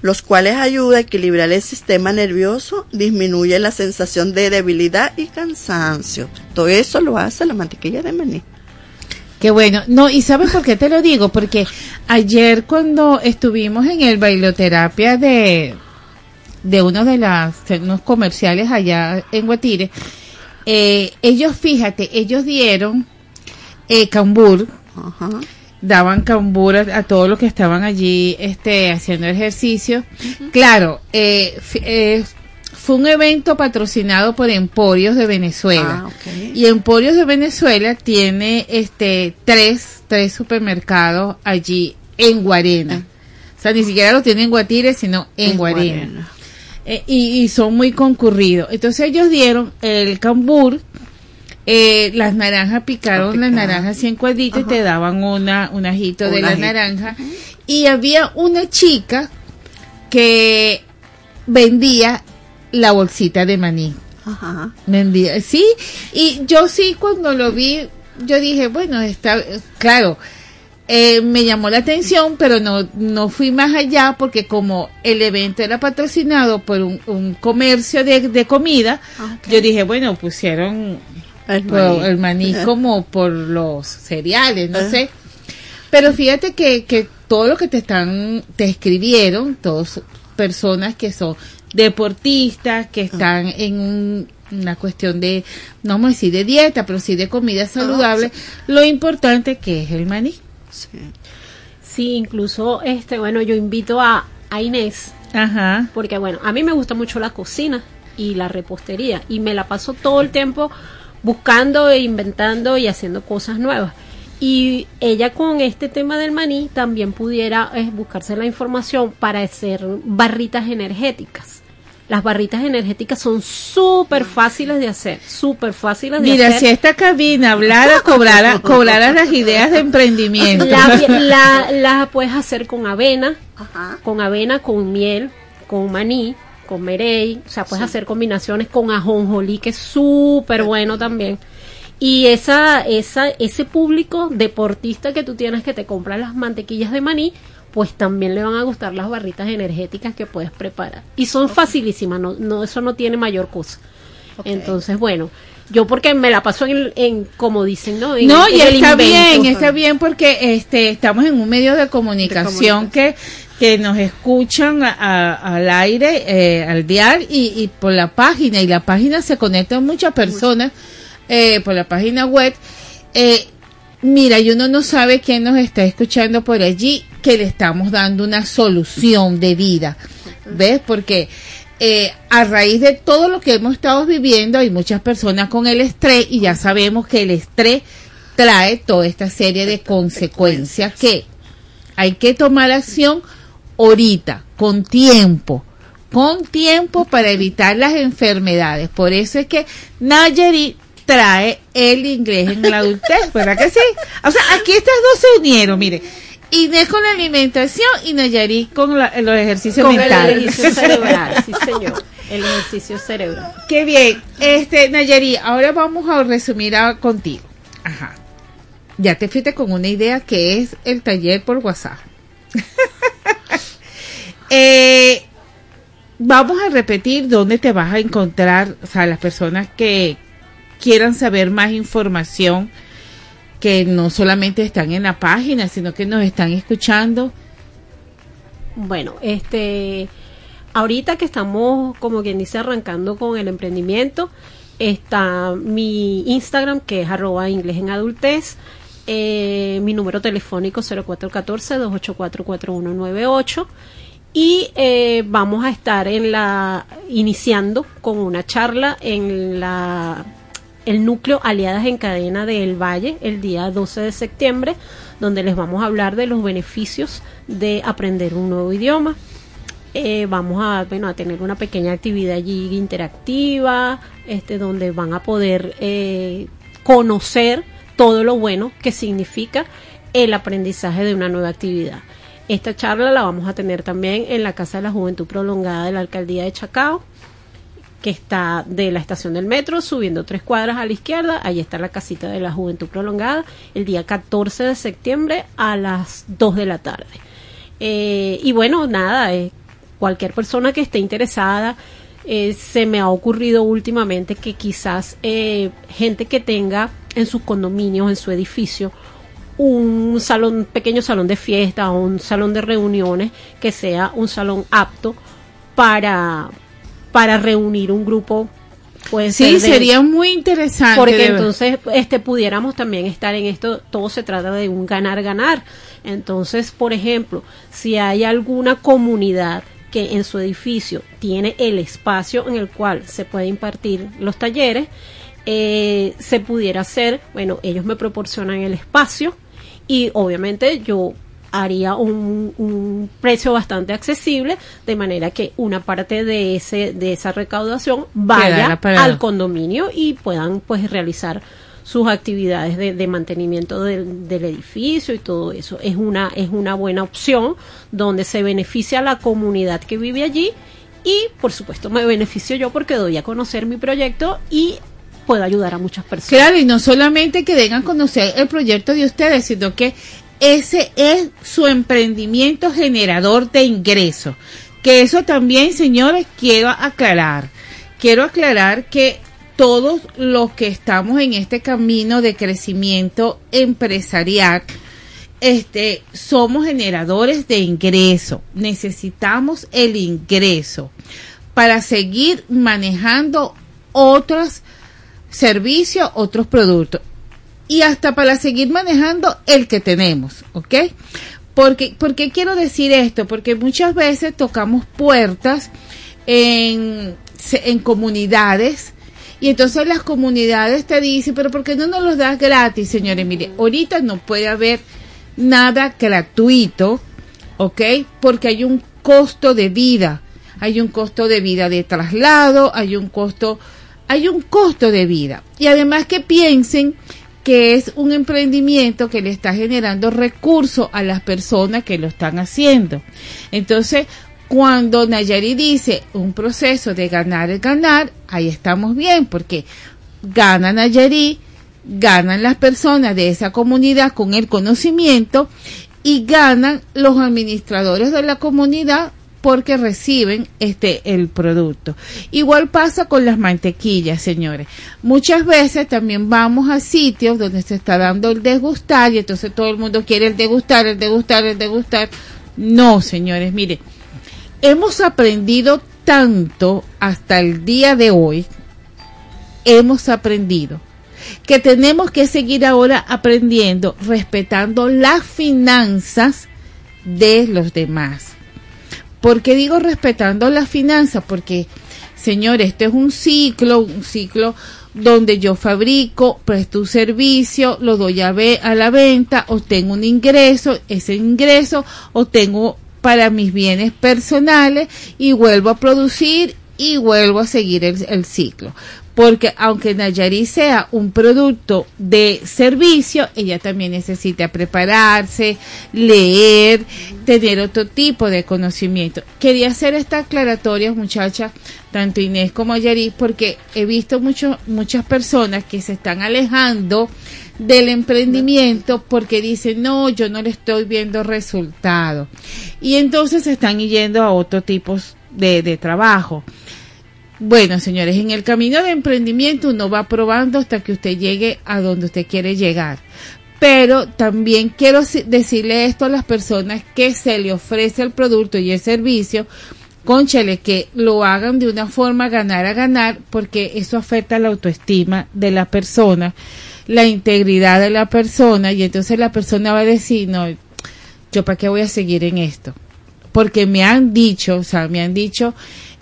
[SPEAKER 1] los cuales ayudan a equilibrar el sistema nervioso, disminuye la sensación de debilidad y cansancio. Todo eso lo hace la mantequilla de maní.
[SPEAKER 2] Qué bueno. No, ¿y sabes por qué te lo digo? Porque ayer cuando estuvimos en el bailoterapia de, de uno de las, unos comerciales allá en Guatire, eh, ellos, fíjate, ellos dieron eh, cambur,
[SPEAKER 1] Ajá.
[SPEAKER 2] daban cambur a, a todos los que estaban allí este, haciendo ejercicio. Claro, eh, eh, fue un evento patrocinado por Emporios de Venezuela.
[SPEAKER 1] Ah.
[SPEAKER 2] Y Emporios de Venezuela tiene este tres, tres supermercados allí en Guarena. O sea, ni siquiera lo tienen en Guatire, sino en,
[SPEAKER 1] En
[SPEAKER 2] Guarena.
[SPEAKER 1] Guarena.
[SPEAKER 2] Eh, y, y son muy concurridos. Entonces ellos dieron el cambur, eh, las naranjas picaron las
[SPEAKER 1] picadas.
[SPEAKER 2] naranjas en cuadritos y te daban una, un ajito de la
[SPEAKER 1] ajito.
[SPEAKER 2] naranja. Y había una chica que vendía la bolsita de maní.
[SPEAKER 1] Ajá.
[SPEAKER 2] Vendía, sí, y yo sí cuando lo vi, yo dije, bueno, está, claro, eh, me llamó la atención, pero no, no fui más allá porque como el evento era patrocinado por un, un comercio de, de comida,
[SPEAKER 1] Ah,
[SPEAKER 2] yo dije, bueno, pusieron
[SPEAKER 1] El
[SPEAKER 2] por-
[SPEAKER 1] maní.
[SPEAKER 2] el maní
[SPEAKER 1] Ajá.
[SPEAKER 2] como por los cereales, no sé. Pero fíjate que, que todo lo que te están, te escribieron, todos personas que son deportistas, que están en un- una cuestión de, no vamos a decir de dieta, pero sí de comida saludable, lo importante que es el maní.
[SPEAKER 1] Sí.
[SPEAKER 3] Sí, incluso, este, bueno, yo invito a, a Inés,
[SPEAKER 2] Ajá.
[SPEAKER 3] porque bueno, a mí me gusta mucho la cocina y la repostería y me la paso todo el tiempo buscando e inventando y haciendo cosas nuevas. Y ella con este tema del maní también pudiera eh, buscarse la información para hacer barritas energéticas. Las barritas energéticas son súper fáciles de hacer, súper fáciles de
[SPEAKER 2] Mira,
[SPEAKER 3] hacer.
[SPEAKER 2] si esta cabina hablara, cobrara, cobrara las ideas de emprendimiento.
[SPEAKER 3] La, la, la puedes hacer con avena,
[SPEAKER 1] Ajá.
[SPEAKER 3] con avena, con miel, con maní, con merey, o sea, puedes hacer combinaciones con ajonjolí, que es súper bueno también. Y esa, esa, ese público deportista que tú tienes que te compra las mantequillas de maní, pues también le van a gustar las barritas energéticas que puedes preparar. Y son facilísimas, no, no, eso no tiene mayor cosa. Entonces, bueno, yo porque me la paso en, en como dicen, ¿no? En-
[SPEAKER 2] No, y está bien, está bien porque este estamos en un medio de comunicación, que que nos escuchan a- a- al aire, eh, al dial y, y por la página y la página se conectan muchas personas eh, por la página web. Eh, mira, y uno no sabe quién nos está escuchando por allí que le estamos dando una solución de vida, ¿ves? Porque eh, a raíz de todo lo que hemos estado viviendo, hay muchas personas con el estrés y ya sabemos que el estrés trae toda esta serie de consecuencias que hay que tomar acción ahorita, con tiempo, con tiempo para evitar las enfermedades. Por eso es que Nayarit trae el inglés en la adultez, ¿verdad que sí? O sea, aquí estas dos se unieron, mire. Inés con la alimentación y Nayarit con la- los ejercicios
[SPEAKER 3] Con el
[SPEAKER 2] mentales.
[SPEAKER 3] ejercicio cerebral, sí señor, el ejercicio cerebral.
[SPEAKER 2] Qué bien. Este, Nayari, ahora vamos a resumir a- contigo. Ajá. Ya te fuiste con una idea que es el taller por WhatsApp. Eh, vamos a repetir dónde te vas a encontrar, o sea, las personas que quieran saber más información, que no solamente están en la página, sino que nos están escuchando.
[SPEAKER 3] Bueno, este, ahorita que estamos, como quien dice, arrancando con el emprendimiento, está mi Instagram, que es arroba inglés en adultez, eh, mi número telefónico 0414-284-4198 y eh, vamos a estar en la iniciando con una charla en la el núcleo Aliadas en Cadena del Valle el día 12 de septiembre, donde les vamos a hablar de los beneficios de aprender un nuevo idioma. Eh, vamos a, bueno, a tener una pequeña actividad allí interactiva, este, donde van a poder eh, conocer todo lo bueno que significa el aprendizaje de una nueva actividad. Esta charla la vamos a tener también en la Casa de la Juventud Prolongada de la Alcaldía de Chacao que está de la estación del metro, subiendo tres cuadras a la izquierda, ahí está la casita de la Juventud Prolongada, el día 14 de septiembre a las 2 de la tarde. Eh, y bueno, nada, eh, cualquier persona que esté interesada, eh, se me ha ocurrido últimamente que quizás gente que tenga en sus condominios, en su edificio, un salón, pequeño salón de fiesta o un salón de reuniones que sea un salón apto para, para reunir un grupo puede
[SPEAKER 2] Sí, sería muy interesante.
[SPEAKER 3] porque entonces este pudiéramos también estar en esto todo se trata de un ganar ganar entonces por ejemplo si hay alguna comunidad que en su edificio tiene el espacio en el cual se puede impartir los talleres eh, se pudiera hacer bueno ellos me proporcionan el espacio y obviamente yo haría un, un precio bastante accesible de manera que una parte de ese de esa recaudación vaya al condominio y puedan pues realizar sus actividades de, de mantenimiento del, del edificio y todo eso. Es una es una buena opción donde se beneficia a la comunidad que vive allí y por supuesto me beneficio yo porque doy a conocer mi proyecto y puedo ayudar a muchas personas.
[SPEAKER 2] Claro, y no solamente que den a conocer el proyecto de ustedes, sino que ese es su emprendimiento generador de ingresos. Que eso también, señores, quiero aclarar. Quiero aclarar que todos los que estamos en este camino de crecimiento empresarial, este, somos generadores de ingreso. Necesitamos el ingreso para seguir manejando otros servicios, otros productos. Y hasta para seguir manejando el que tenemos, ¿ok? Porque, ¿Por qué quiero decir esto? Porque muchas veces tocamos puertas en, en comunidades y entonces las comunidades te dicen, pero ¿por qué no nos los das gratis, señores? Mire, ahorita no puede haber nada gratuito, ¿ok? Porque hay un costo de vida, hay un costo de vida de traslado, hay un costo, hay un costo de vida. Y además que piensen que es un emprendimiento que le está generando recursos a las personas que lo están haciendo. Entonces, cuando Nayari dice un proceso de ganar es ganar, ahí estamos bien, porque gana Nayari, ganan las personas de esa comunidad con el conocimiento y ganan los administradores de la comunidad porque reciben este el producto. Igual pasa con las mantequillas, señores. Muchas veces también vamos a sitios donde se está dando el degustar y entonces todo el mundo quiere el degustar, el degustar, el degustar. No, señores, mire, hemos aprendido tanto hasta el día de hoy, hemos aprendido que tenemos que seguir ahora aprendiendo, respetando las finanzas de los demás. ¿Por qué digo respetando las finanzas? Porque, señores, esto es un ciclo, un ciclo donde yo fabrico, presto un servicio, lo doy a, ve- a la venta, obtengo un ingreso, ese ingreso obtengo para mis bienes personales y vuelvo a producir y vuelvo a seguir el, el ciclo. Porque aunque Nayari sea un producto de servicio, ella también necesita prepararse, leer, tener otro tipo de conocimiento. Quería hacer esta aclaratoria, muchachas, tanto Inés como Yari, porque he visto mucho, muchas personas que se están alejando del emprendimiento porque dicen, no, yo no le estoy viendo resultado. Y entonces están yendo a otro tipo de trabajo. Bueno, señores, en el camino de emprendimiento uno va probando hasta que usted llegue a donde usted quiere llegar. Pero también quiero decirle esto a las personas que se le ofrece el producto y el servicio, conchale, que lo hagan de una forma ganar a ganar, porque eso afecta la autoestima de la persona, la integridad de la persona, y entonces la persona va a decir, no, yo para qué voy a seguir en esto. Porque me han dicho, o sea, me han dicho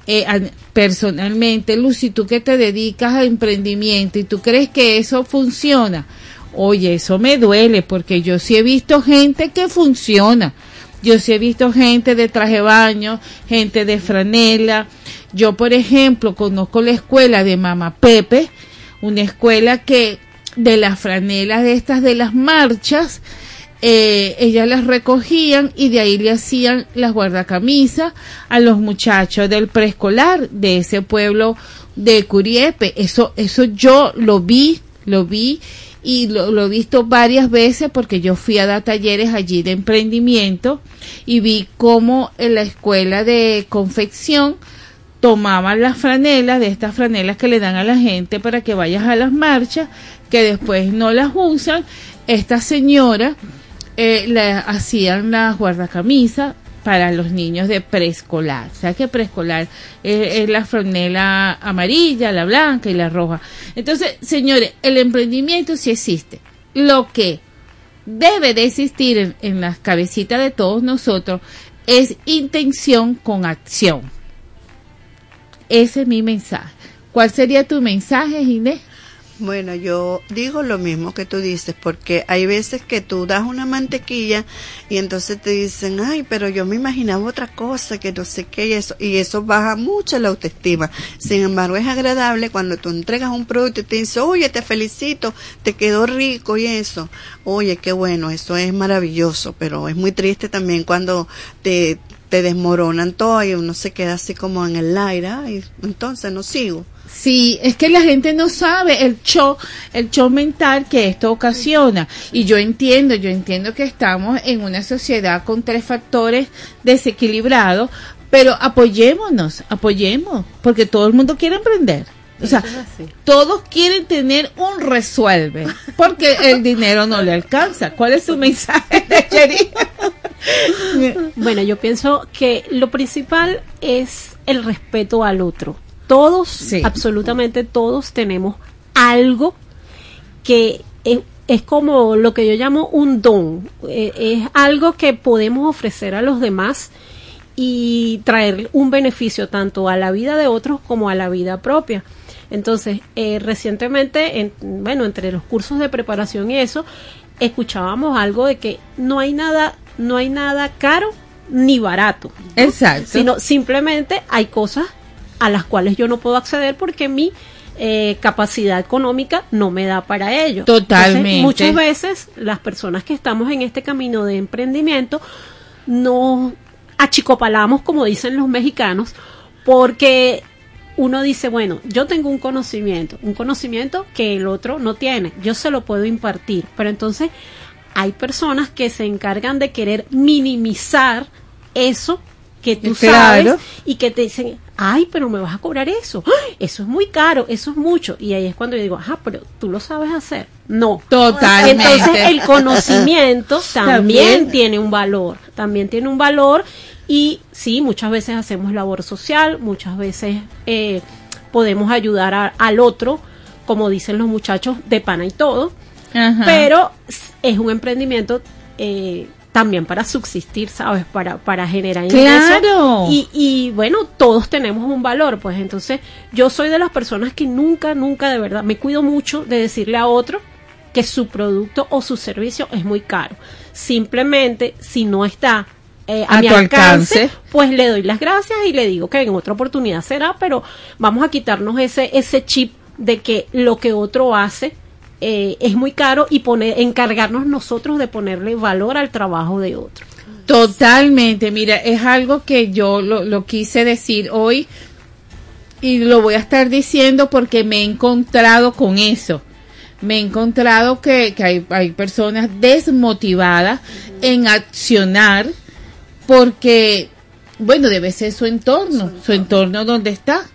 [SPEAKER 2] eh, personalmente, Lucy, tú que te dedicas a emprendimiento y tú crees que eso funciona. Oye, eso me duele porque yo sí he visto gente que funciona. Yo sí he visto gente de traje baño, gente de franela. Yo, por ejemplo, conozco la escuela de Mama Pepe, una escuela que de las franelas de estas de las marchas, eh, ellas las recogían y de ahí le hacían las guardacamisas a los muchachos del preescolar de ese pueblo de Curiepe. Eso, eso yo lo vi, lo vi y lo, lo he visto varias veces porque yo fui a dar talleres allí de emprendimiento y vi cómo en la escuela de confección tomaban las franelas, de estas franelas que le dan a la gente para que vayas a las marchas, que después no las usan, esta señora eh, le hacían las guardacamisas para los niños de preescolar. O sea que preescolar es, es la franela amarilla, la blanca y la roja. Entonces, señores, el emprendimiento sí existe. Lo que debe de existir en, en las cabecitas de todos nosotros es intención con acción. Ese es mi mensaje. ¿Cuál sería tu mensaje, Inés?
[SPEAKER 1] Bueno, yo digo lo mismo que tú dices, porque hay veces que tú das una mantequilla y entonces te dicen, ay, pero yo me imaginaba otra cosa, que no sé qué, y eso, y eso baja mucho la autoestima. Sin embargo, es agradable cuando tú entregas un producto y te dicen, oye, te felicito, te quedó rico y eso. Oye, qué bueno, eso es maravilloso, pero es muy triste también cuando te, desmoronan todo y uno se queda así como en el aire, ay, entonces no sigo.
[SPEAKER 2] Sí, es que la gente no sabe el show, el show mental que esto ocasiona. Y yo entiendo, yo entiendo que estamos en una sociedad con tres factores desequilibrados, pero apoyémonos, apoyemos, porque todo el mundo quiere emprender. O sea, todos quieren tener un resuelve, porque el dinero no le alcanza. ¿Cuál es tu mensaje, Jerry?
[SPEAKER 3] Bueno, yo pienso que lo principal es el respeto al otro. Todos, absolutamente todos, tenemos algo que es, es como lo que yo llamo un don. Eh, es algo que podemos ofrecer a los demás y traer un beneficio tanto a la vida de otros como a la vida propia. Entonces, eh, recientemente, en- bueno, entre los cursos de preparación y eso, escuchábamos algo de que no hay nada, no hay nada caro ni barato. ¿no?
[SPEAKER 2] Exacto.
[SPEAKER 3] Sino simplemente hay cosas a las cuales yo no puedo acceder porque mi eh, capacidad económica no me da para ello.
[SPEAKER 2] Totalmente.
[SPEAKER 3] Entonces, muchas veces las personas que estamos en este camino de emprendimiento nos achicopalamos, como dicen los mexicanos, porque uno dice, bueno, yo tengo un conocimiento, un conocimiento que el otro no tiene, yo se lo puedo impartir, pero entonces hay personas que se encargan de querer minimizar eso que tú
[SPEAKER 2] Claro.
[SPEAKER 3] sabes y que te dicen, ay, pero me vas a cobrar eso, ¡Ay! eso es muy caro, eso es mucho. Y ahí es cuando yo digo, ajá, pero tú lo sabes hacer. No.
[SPEAKER 2] Totalmente.
[SPEAKER 3] Entonces el conocimiento también,
[SPEAKER 2] También.
[SPEAKER 3] tiene un valor, también tiene un valor y sí, muchas veces hacemos labor social, muchas veces eh, podemos ayudar a- al otro, como dicen los muchachos, de pana y todo,
[SPEAKER 2] Ajá.
[SPEAKER 3] pero es un emprendimiento eh, también para subsistir, ¿sabes? Para, para generar ingresos.
[SPEAKER 2] Claro.
[SPEAKER 3] Y, y bueno, todos tenemos un valor, pues entonces yo soy de las personas que nunca, nunca de verdad me cuido mucho de decirle a otro que su producto o su servicio es muy caro. Simplemente, si no está eh, a,
[SPEAKER 2] A
[SPEAKER 3] mi
[SPEAKER 2] tu
[SPEAKER 3] alcance,
[SPEAKER 2] alcance.
[SPEAKER 3] pues le doy las gracias y le digo que en otra oportunidad será, pero vamos a quitarnos ese, ese chip de que lo que otro hace eh, es muy caro y poner, encargarnos nosotros de ponerle valor al trabajo de otro.
[SPEAKER 2] Totalmente, mira, es algo que yo lo, lo quise decir hoy y lo voy a estar diciendo porque me he encontrado con eso. Me he encontrado que, que hay, hay personas desmotivadas en accionar porque, bueno, debe ser su entorno, su entorno donde está.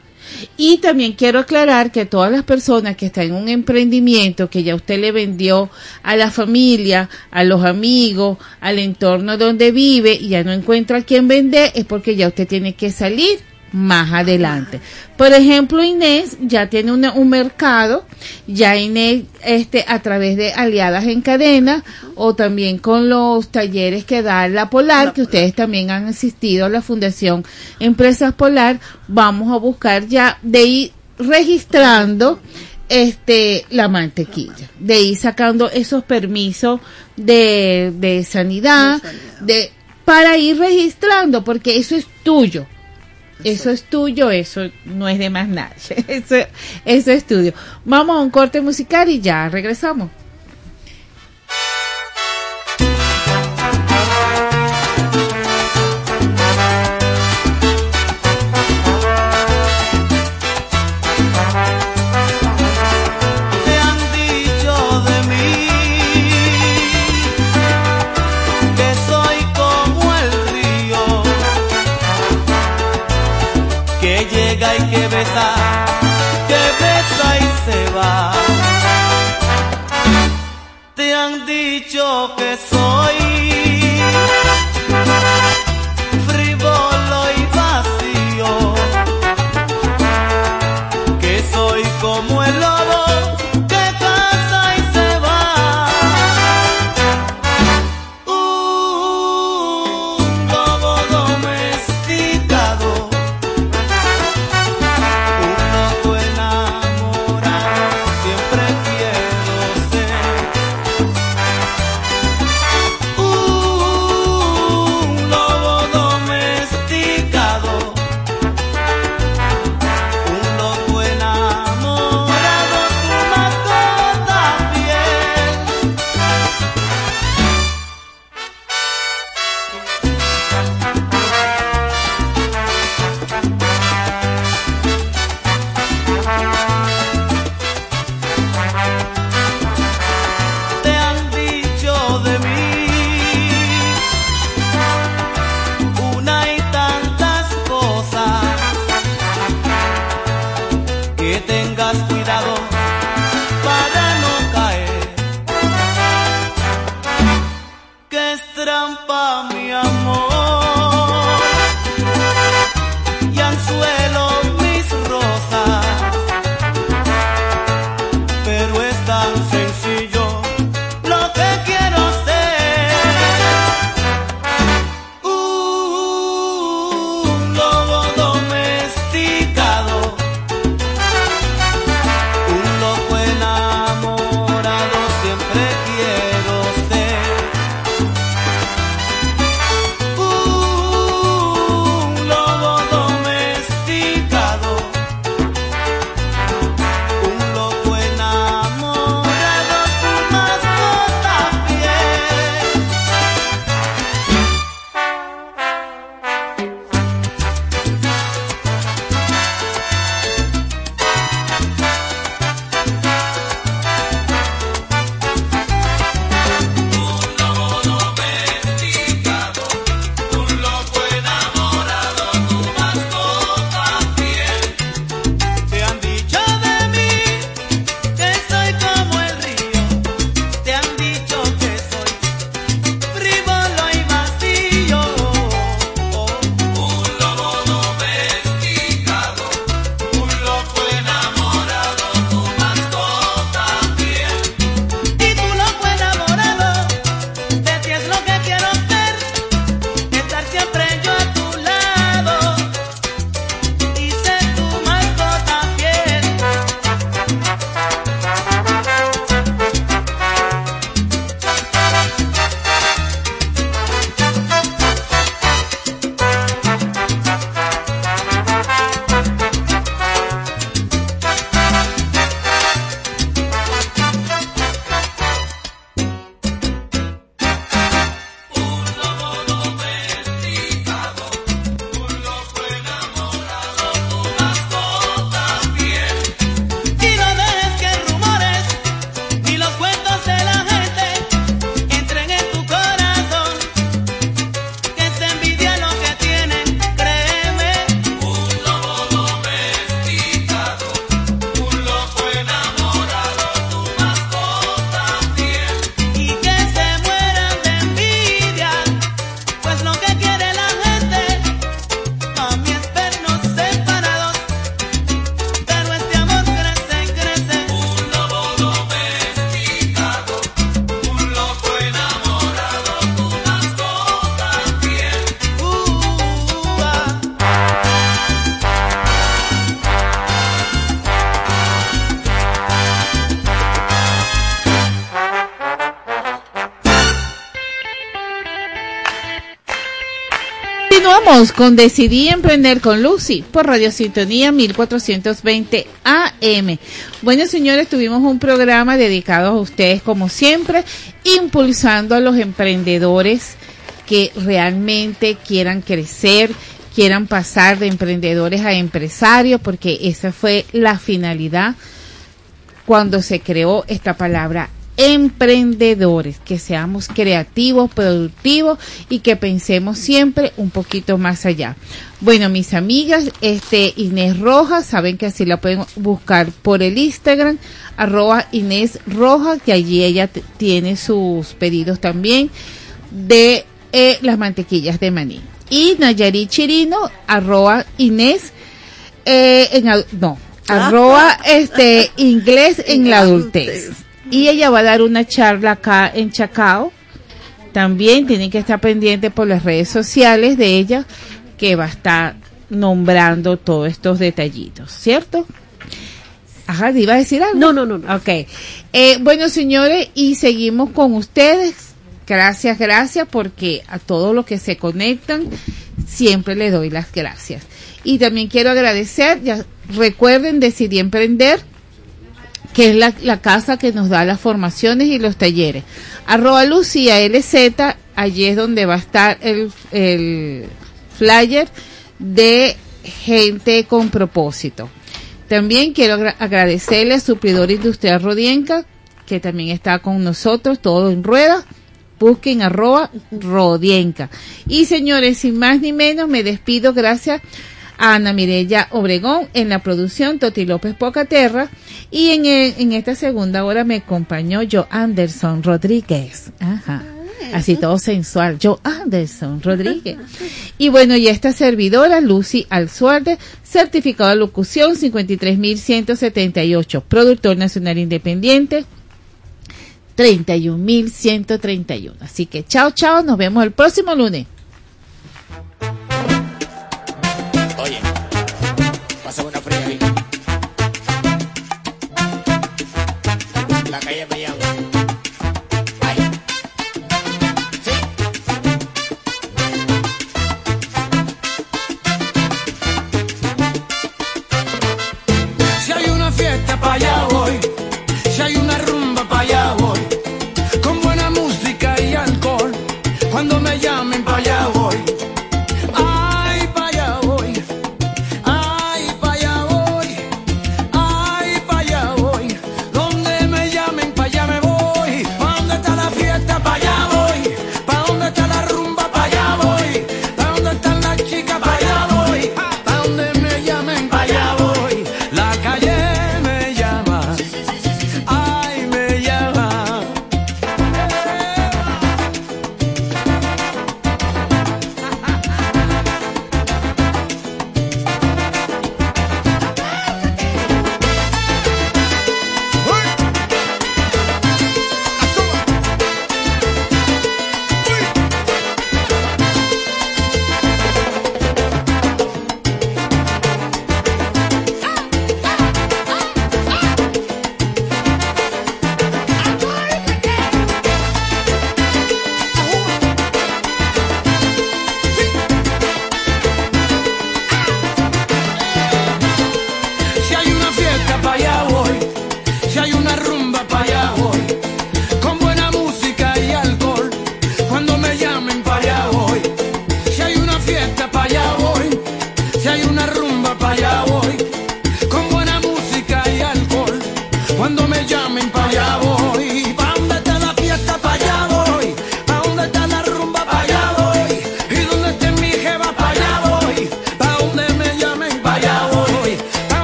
[SPEAKER 2] Y también quiero aclarar que todas las personas que están en un emprendimiento que ya usted le vendió a la familia, a los amigos, al entorno donde vive y ya no encuentra a quién vender, es porque ya usted tiene que salir más adelante. Por ejemplo, Inés ya tiene una- un mercado, ya Inés este a través de aliadas en cadena o también con los talleres que da la Polar, que ustedes también han asistido a la Fundación Empresas Polar, vamos a buscar ya de ir registrando este la mantequilla, de ir sacando esos permisos de, de sanidad, de para ir registrando, porque eso es tuyo. Eso es tuyo, eso no es de más nadie. Eso, eso es tuyo. Vamos a un corte musical y ya regresamos.
[SPEAKER 9] Dicho que soy
[SPEAKER 2] Continuamos con Decidí Emprender con Lucy por Radio Sintonía 1420 AM. Bueno, señores, tuvimos un programa dedicado a ustedes, como siempre, impulsando a los emprendedores que realmente quieran crecer, quieran pasar de emprendedores a empresarios, porque esa fue la finalidad cuando se creó esta palabra emprendedores, que seamos creativos, productivos y que pensemos siempre un poquito más allá. Bueno, mis amigas, este Inés Rojas, saben que así la pueden buscar por el Instagram, arroba Inés Rojas, que allí ella tiene sus pedidos también de eh, las mantequillas de maní. Y Nayarit Chirino, arroba Inés, eh, en, no, arroba este inglés en la adultez. Y ella va a dar una charla acá en Chacao. También tienen que estar pendientes por las redes sociales de ella, que va a estar nombrando todos estos detallitos, ¿cierto? Ajá, ¿iba a decir algo?
[SPEAKER 3] No, no, no. no.
[SPEAKER 2] Ok. Eh, bueno, señores, y seguimos con ustedes. Gracias, gracias, porque a todos los que se conectan, siempre les doy las gracias. Y también quiero agradecer, ya recuerden, decidí emprender, que es la, la casa que nos da las formaciones y los talleres. Arroba Lucía LZ, allí es donde va a estar el, el flyer de gente con propósito. También quiero agra- agradecerle a Suplidor Industrial Rodienca, que también está con nosotros, todo en rueda. Busquen arroba Rodienca. Y señores, sin más ni menos, me despido gracias Ana Mirella Obregón, en la producción Toti López Pocaterra y en, eh, en esta segunda hora me acompañó Joe Anderson Rodríguez. Ajá ah,
[SPEAKER 12] así todo sensual. Joe Anderson Rodríguez. Y bueno, y esta servidora, Lucy Alzuarte, certificado de locución 53.178, productor nacional independiente. 31.131. Así que chao, chao, nos vemos el próximo lunes.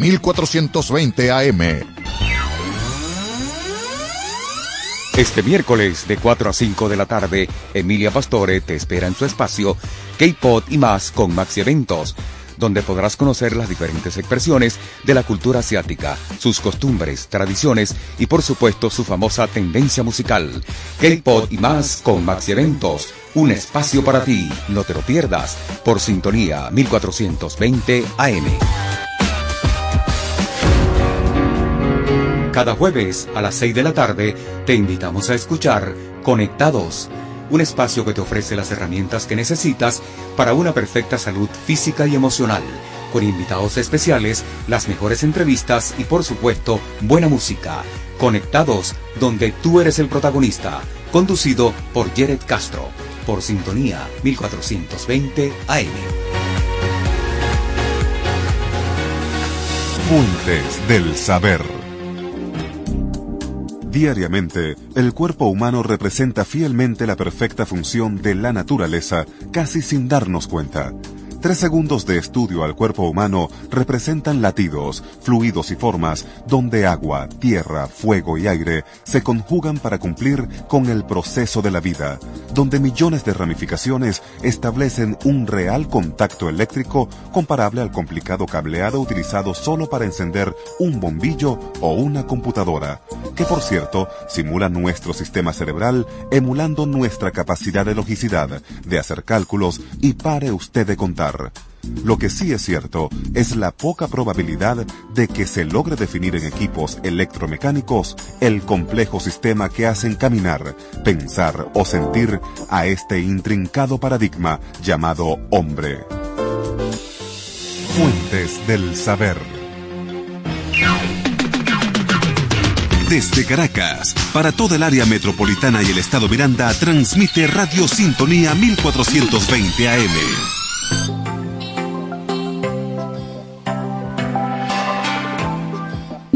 [SPEAKER 11] 1420 AM.
[SPEAKER 8] Este miércoles de 4 a 5 de la tarde, Emilia Pastore te espera en su espacio K-Pod y más con Maxi Eventos, donde podrás conocer las diferentes expresiones de la cultura asiática, sus costumbres, tradiciones y por supuesto su famosa tendencia musical. K-Pod y más con Maxi Eventos, un espacio para ti, no te lo pierdas, por sintonía 1420 AM. Cada jueves a las 6 de la tarde te invitamos a escuchar Conectados, un espacio que te ofrece las herramientas que necesitas para una perfecta salud física y emocional, con invitados especiales, las mejores entrevistas y por supuesto buena música. Conectados, donde tú eres el protagonista, conducido por Jared Castro, por Sintonía 1420 AM.
[SPEAKER 5] Fuentes del saber. Diariamente, el cuerpo humano representa fielmente la perfecta función de la naturaleza casi sin darnos cuenta. Tres segundos de estudio al cuerpo humano representan latidos, fluidos y formas donde agua, tierra, fuego y aire se conjugan para cumplir con el proceso de la vida, donde millones de ramificaciones establecen un real contacto eléctrico comparable al complicado cableado utilizado solo para encender un bombillo o una computadora, que por cierto simula nuestro sistema cerebral emulando nuestra capacidad de logicidad, de hacer cálculos y pare usted de contar. Lo que sí es cierto es la poca probabilidad de que se logre definir en equipos electromecánicos el complejo sistema que hacen caminar, pensar o sentir a este intrincado paradigma llamado hombre. Fuentes del saber.
[SPEAKER 13] Desde Caracas, para toda el área metropolitana y el estado Miranda, transmite Radio Sintonía 1420 AM.